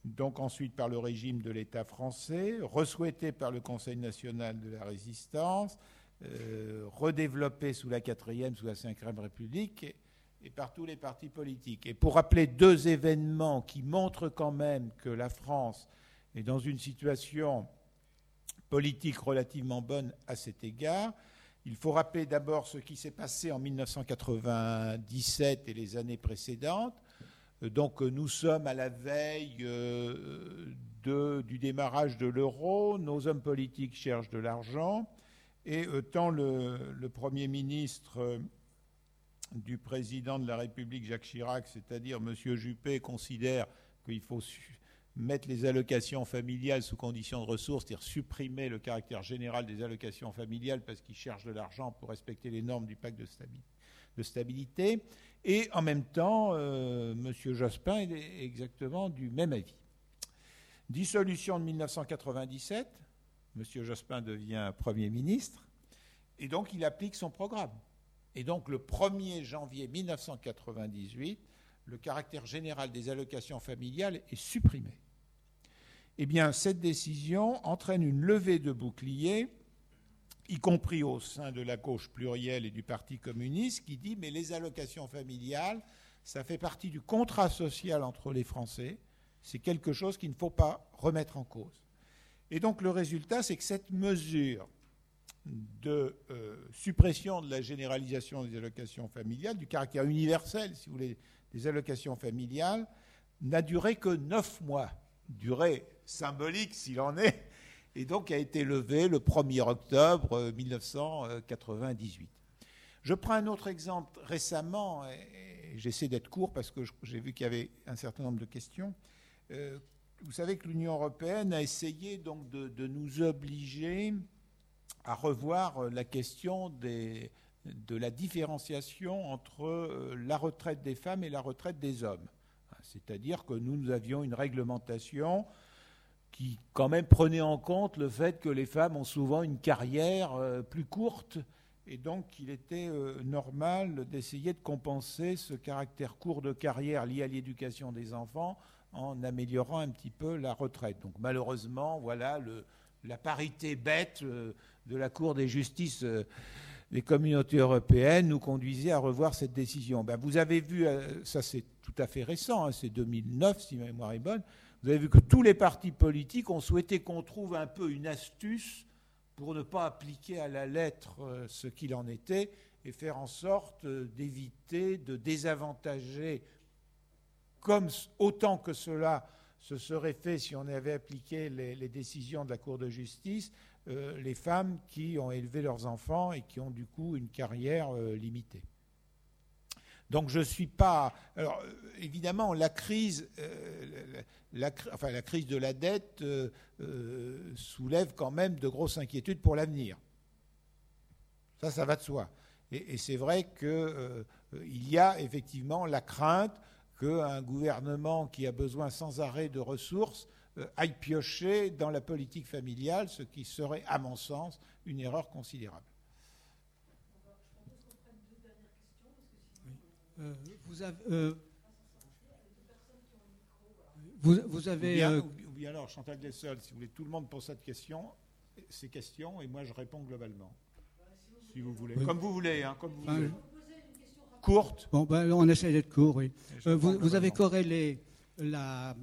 donc ensuite par le régime de l'État français, resouhaité par le Conseil national de la résistance, euh, redéveloppé sous la quatrième, sous la cinquième République, et, et par tous les partis politiques. Et pour rappeler deux événements qui montrent quand même que la France est dans une situation politique relativement bonne à cet égard, il faut rappeler d'abord ce qui s'est passé en 1997 et les années précédentes. Euh, Donc euh, nous sommes à la veille euh, du démarrage de l'euro, nos hommes politiques cherchent de l'argent, et tant le, Premier ministre du président de la République, Jacques Chirac, c'est-à-dire M. Juppé, considère qu'il faut mettre les allocations familiales sous conditions de ressources, c'est-à-dire supprimer le caractère général des allocations familiales parce qu'ils cherchent de l'argent pour respecter les normes du pacte de stabilité. Et en même temps, euh, M. Jospin est exactement du même avis. Dissolution de 1997, M. Jospin devient Premier ministre, et donc il applique son programme. Et donc le 1er janvier 1998, le caractère général des allocations familiales est supprimé. Eh bien, cette décision entraîne une levée de boucliers, y compris au sein de la gauche plurielle et du Parti communiste, qui dit mais les allocations familiales, ça fait partie du contrat social entre les Français, c'est quelque chose qu'il ne faut pas remettre en cause. Et donc le résultat, c'est que cette mesure de euh, suppression de la généralisation des allocations familiales, du caractère universel, si vous voulez, des allocations familiales, n'a duré que neuf mois. durée symbolique s'il en est, et donc a été levé le 1er octobre 1998. Je prends un autre exemple récemment, et j'essaie d'être court parce que j'ai vu qu'il y avait un certain nombre de questions. Euh, vous savez que l'Union européenne a essayé donc de, nous obliger à revoir la question de la différenciation entre euh, la retraite des femmes et la retraite des hommes. C'est-à-dire que nous, nous avions une réglementation qui quand même prenait en compte le fait que les femmes ont souvent une carrière euh, plus courte et donc il était euh, normal d'essayer de compenser ce caractère court de carrière lié à l'éducation des enfants en améliorant un petit peu la retraite. Donc malheureusement, voilà, la parité bête euh, de la Cour des justices des communautés européennes nous conduisait à revoir cette décision. Ben, vous avez vu, ça c'est tout à fait récent, hein, c'est 2009 si ma mémoire est bonne, vous avez vu que tous les partis politiques ont souhaité qu'on trouve un peu une astuce pour ne pas appliquer à la lettre euh, ce qu'il en était et faire en sorte euh, d'éviter de désavantager, autant que cela se serait fait si on avait appliqué les, décisions de la Cour de justice, euh, les femmes qui ont élevé leurs enfants et qui ont du coup une carrière limitée. Donc je ne suis pas. Alors évidemment, la crise, euh, la, crise de la dette euh, euh, soulève quand même de grosses inquiétudes pour l'avenir. Ça, ça va de soi. Et, c'est vrai qu'il y a effectivement la crainte qu'un gouvernement qui a besoin sans arrêt de ressources aille piocher dans la politique familiale, ce qui serait, à mon sens, une erreur considérable. Euh, vous avez. Euh, vous, avez. Euh, ou bien, alors, Chantal Dessol, si vous voulez, tout le monde pose cette question, ces questions, et moi je réponds globalement. Si vous voulez. Comme vous voulez, hein, comme vous voulez. Courte. Bon, ben, on essaie d'être court, oui. vous, avez corrélé la,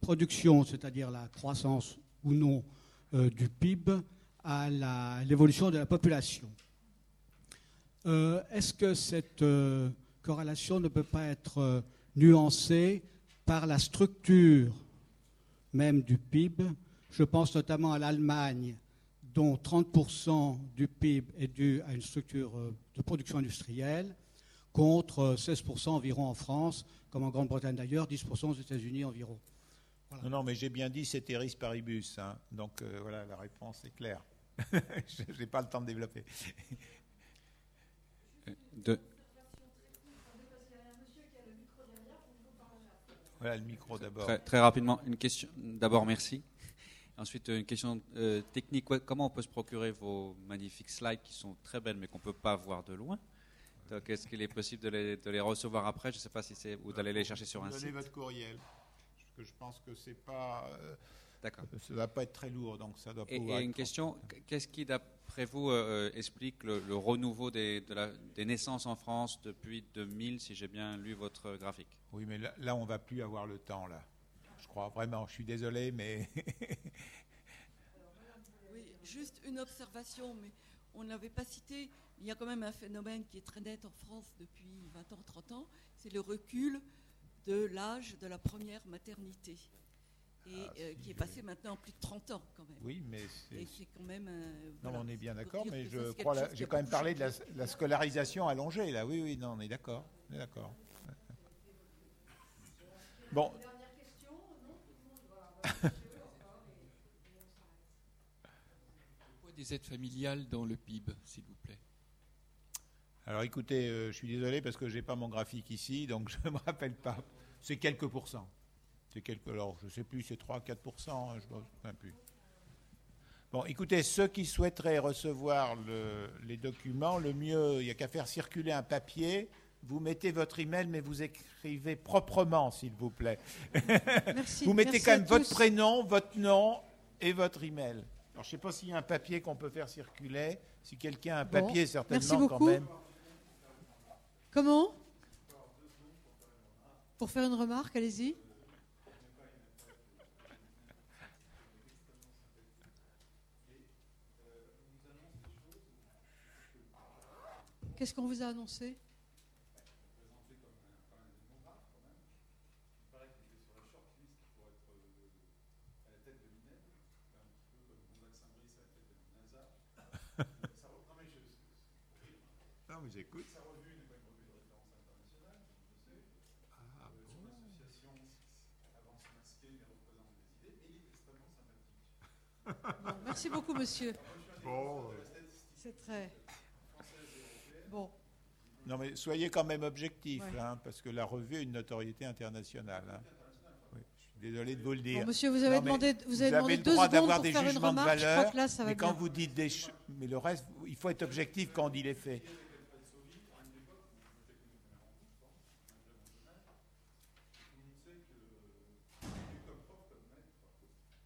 production, c'est-à-dire la croissance ou non du PIB, à l'évolution de la population. Est-ce que cette corrélation ne peut pas être euh, nuancée par la structure même du PIB. Je pense notamment à l'Allemagne, dont 30% du PIB est dû à une structure euh, de production industrielle, contre 16% euh, environ en France, comme en Grande-Bretagne d'ailleurs, 10% aux États-Unis environ. Non, non, mais j'ai bien dit ceteris paribus. Hein. Donc voilà, la réponse est claire. je n'ai pas le temps de développer. De, Voilà le micro d'abord. Très, rapidement, une question. D'abord, merci. Ensuite, une question euh, technique. Comment on peut se procurer vos magnifiques slides qui sont très belles mais qu'on ne peut pas voir de loin? Donc, est-ce qu'il est possible de les, recevoir après? Je ne sais pas si c'est ou d'aller les chercher sur un site. Donnez votre courriel. Parce que je pense que c'est pas. Euh, D'accord. Ça ne va pas être très lourd, donc ça doit pouvoir. Et, une question qu'est-ce qui, d'après vous, euh, explique le, renouveau des, des naissances en France depuis 2000, si j'ai bien lu votre graphique? Oui, mais là, on on va plus avoir le temps, là. Je crois vraiment. Je suis désolé, mais. oui, juste une observation, mais on ne l'avait pas cité. Il y a quand même un phénomène qui est très net en France depuis 20 ans, 30 ans. C'est le recul de l'âge de la première maternité. Et ah, euh, qui est passé maintenant plus de 30 ans quand même. Oui, mais c'est quand même. non, on est bien d'accord, mais je crois j'ai quand même parlé de la, la, scolarisation allongée là. Oui, oui, non, on est d'accord, on est d'accord. Bon. Pourquoi des aides familiales dans le PIB, s'il vous plaît Alors écoutez, euh, je suis désolé parce que je n'ai pas mon graphique ici, donc je ne me rappelle pas. C'est quelques pourcents. C'est quelques, alors je ne sais plus, c'est 3, 4% hein, je ne sais plus. Bon, écoutez, ceux qui souhaiteraient recevoir les documents, le mieux, il n'y a qu'à faire circuler un papier vous mettez votre email, mais vous écrivez proprement, s'il vous plaît. Merci, vous mettez quand même votre prénom, votre nom et votre email. Alors, je ne sais pas s'il y a un papier qu'on peut faire circuler. Si quelqu'un a un papier, certainement merci beaucoup. quand même. Comment? Pour faire une remarque, allez-y. Qu'est-ce qu'on vous a annoncé? Merci beaucoup, monsieur. Bon, C'est très. Bon, Non, mais soyez quand même objectif, Ouais. hein, parce que la revue a une notoriété internationale. hein. Oui, je suis désolé de vous le dire. Bon, monsieur, vous avez Non, demandé- vous avez demandé le deux droit secondes d'avoir pour des faire une jugements de remarque, je crois valeur, que là, ça va mais quand bien. vous dites des... Mais le reste, il faut être objectif quand on dit les faits.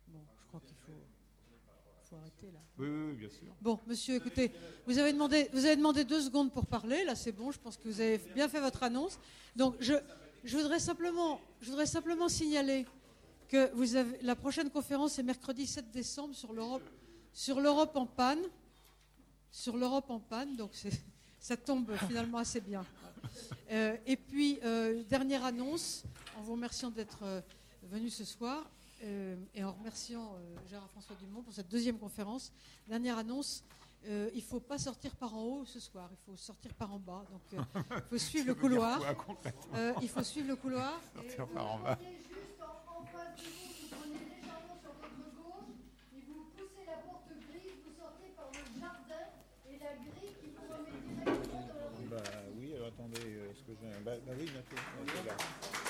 bon, je crois qu'il faut, faut arrêter là. Oui, oui, bien sûr. Bon, monsieur, écoutez, vous avez demandé, deux secondes pour parler. Là, c'est bon. Je pense que vous avez bien fait votre annonce. Donc, je, voudrais simplement, simplement signaler que la prochaine conférence est mercredi 7 décembre sur l'Europe, en panne, sur l'Europe en panne. Donc, ça tombe finalement assez bien. Euh, et puis, euh, dernière annonce, en vous remerciant d'être euh, venu ce soir euh, et en remerciant euh, Gérard-François Dumont pour cette deuxième conférence. Dernière annonce, euh, il ne faut pas sortir par en haut ce soir, il faut sortir par en bas. Donc, euh, il faut suivre le couloir. quoi, Euh, il faut suivre le couloir. Sortir par en bas. Juste en, en face de vous, vous prenez légèrement sur votre gauche et vous poussez la porte grise, vous sortez par le jardin et la grille qui vous remet directement dans la rue. Bah oui, alors attendez, euh, est-ce que j'ai... Bah, bah oui, bien sûr.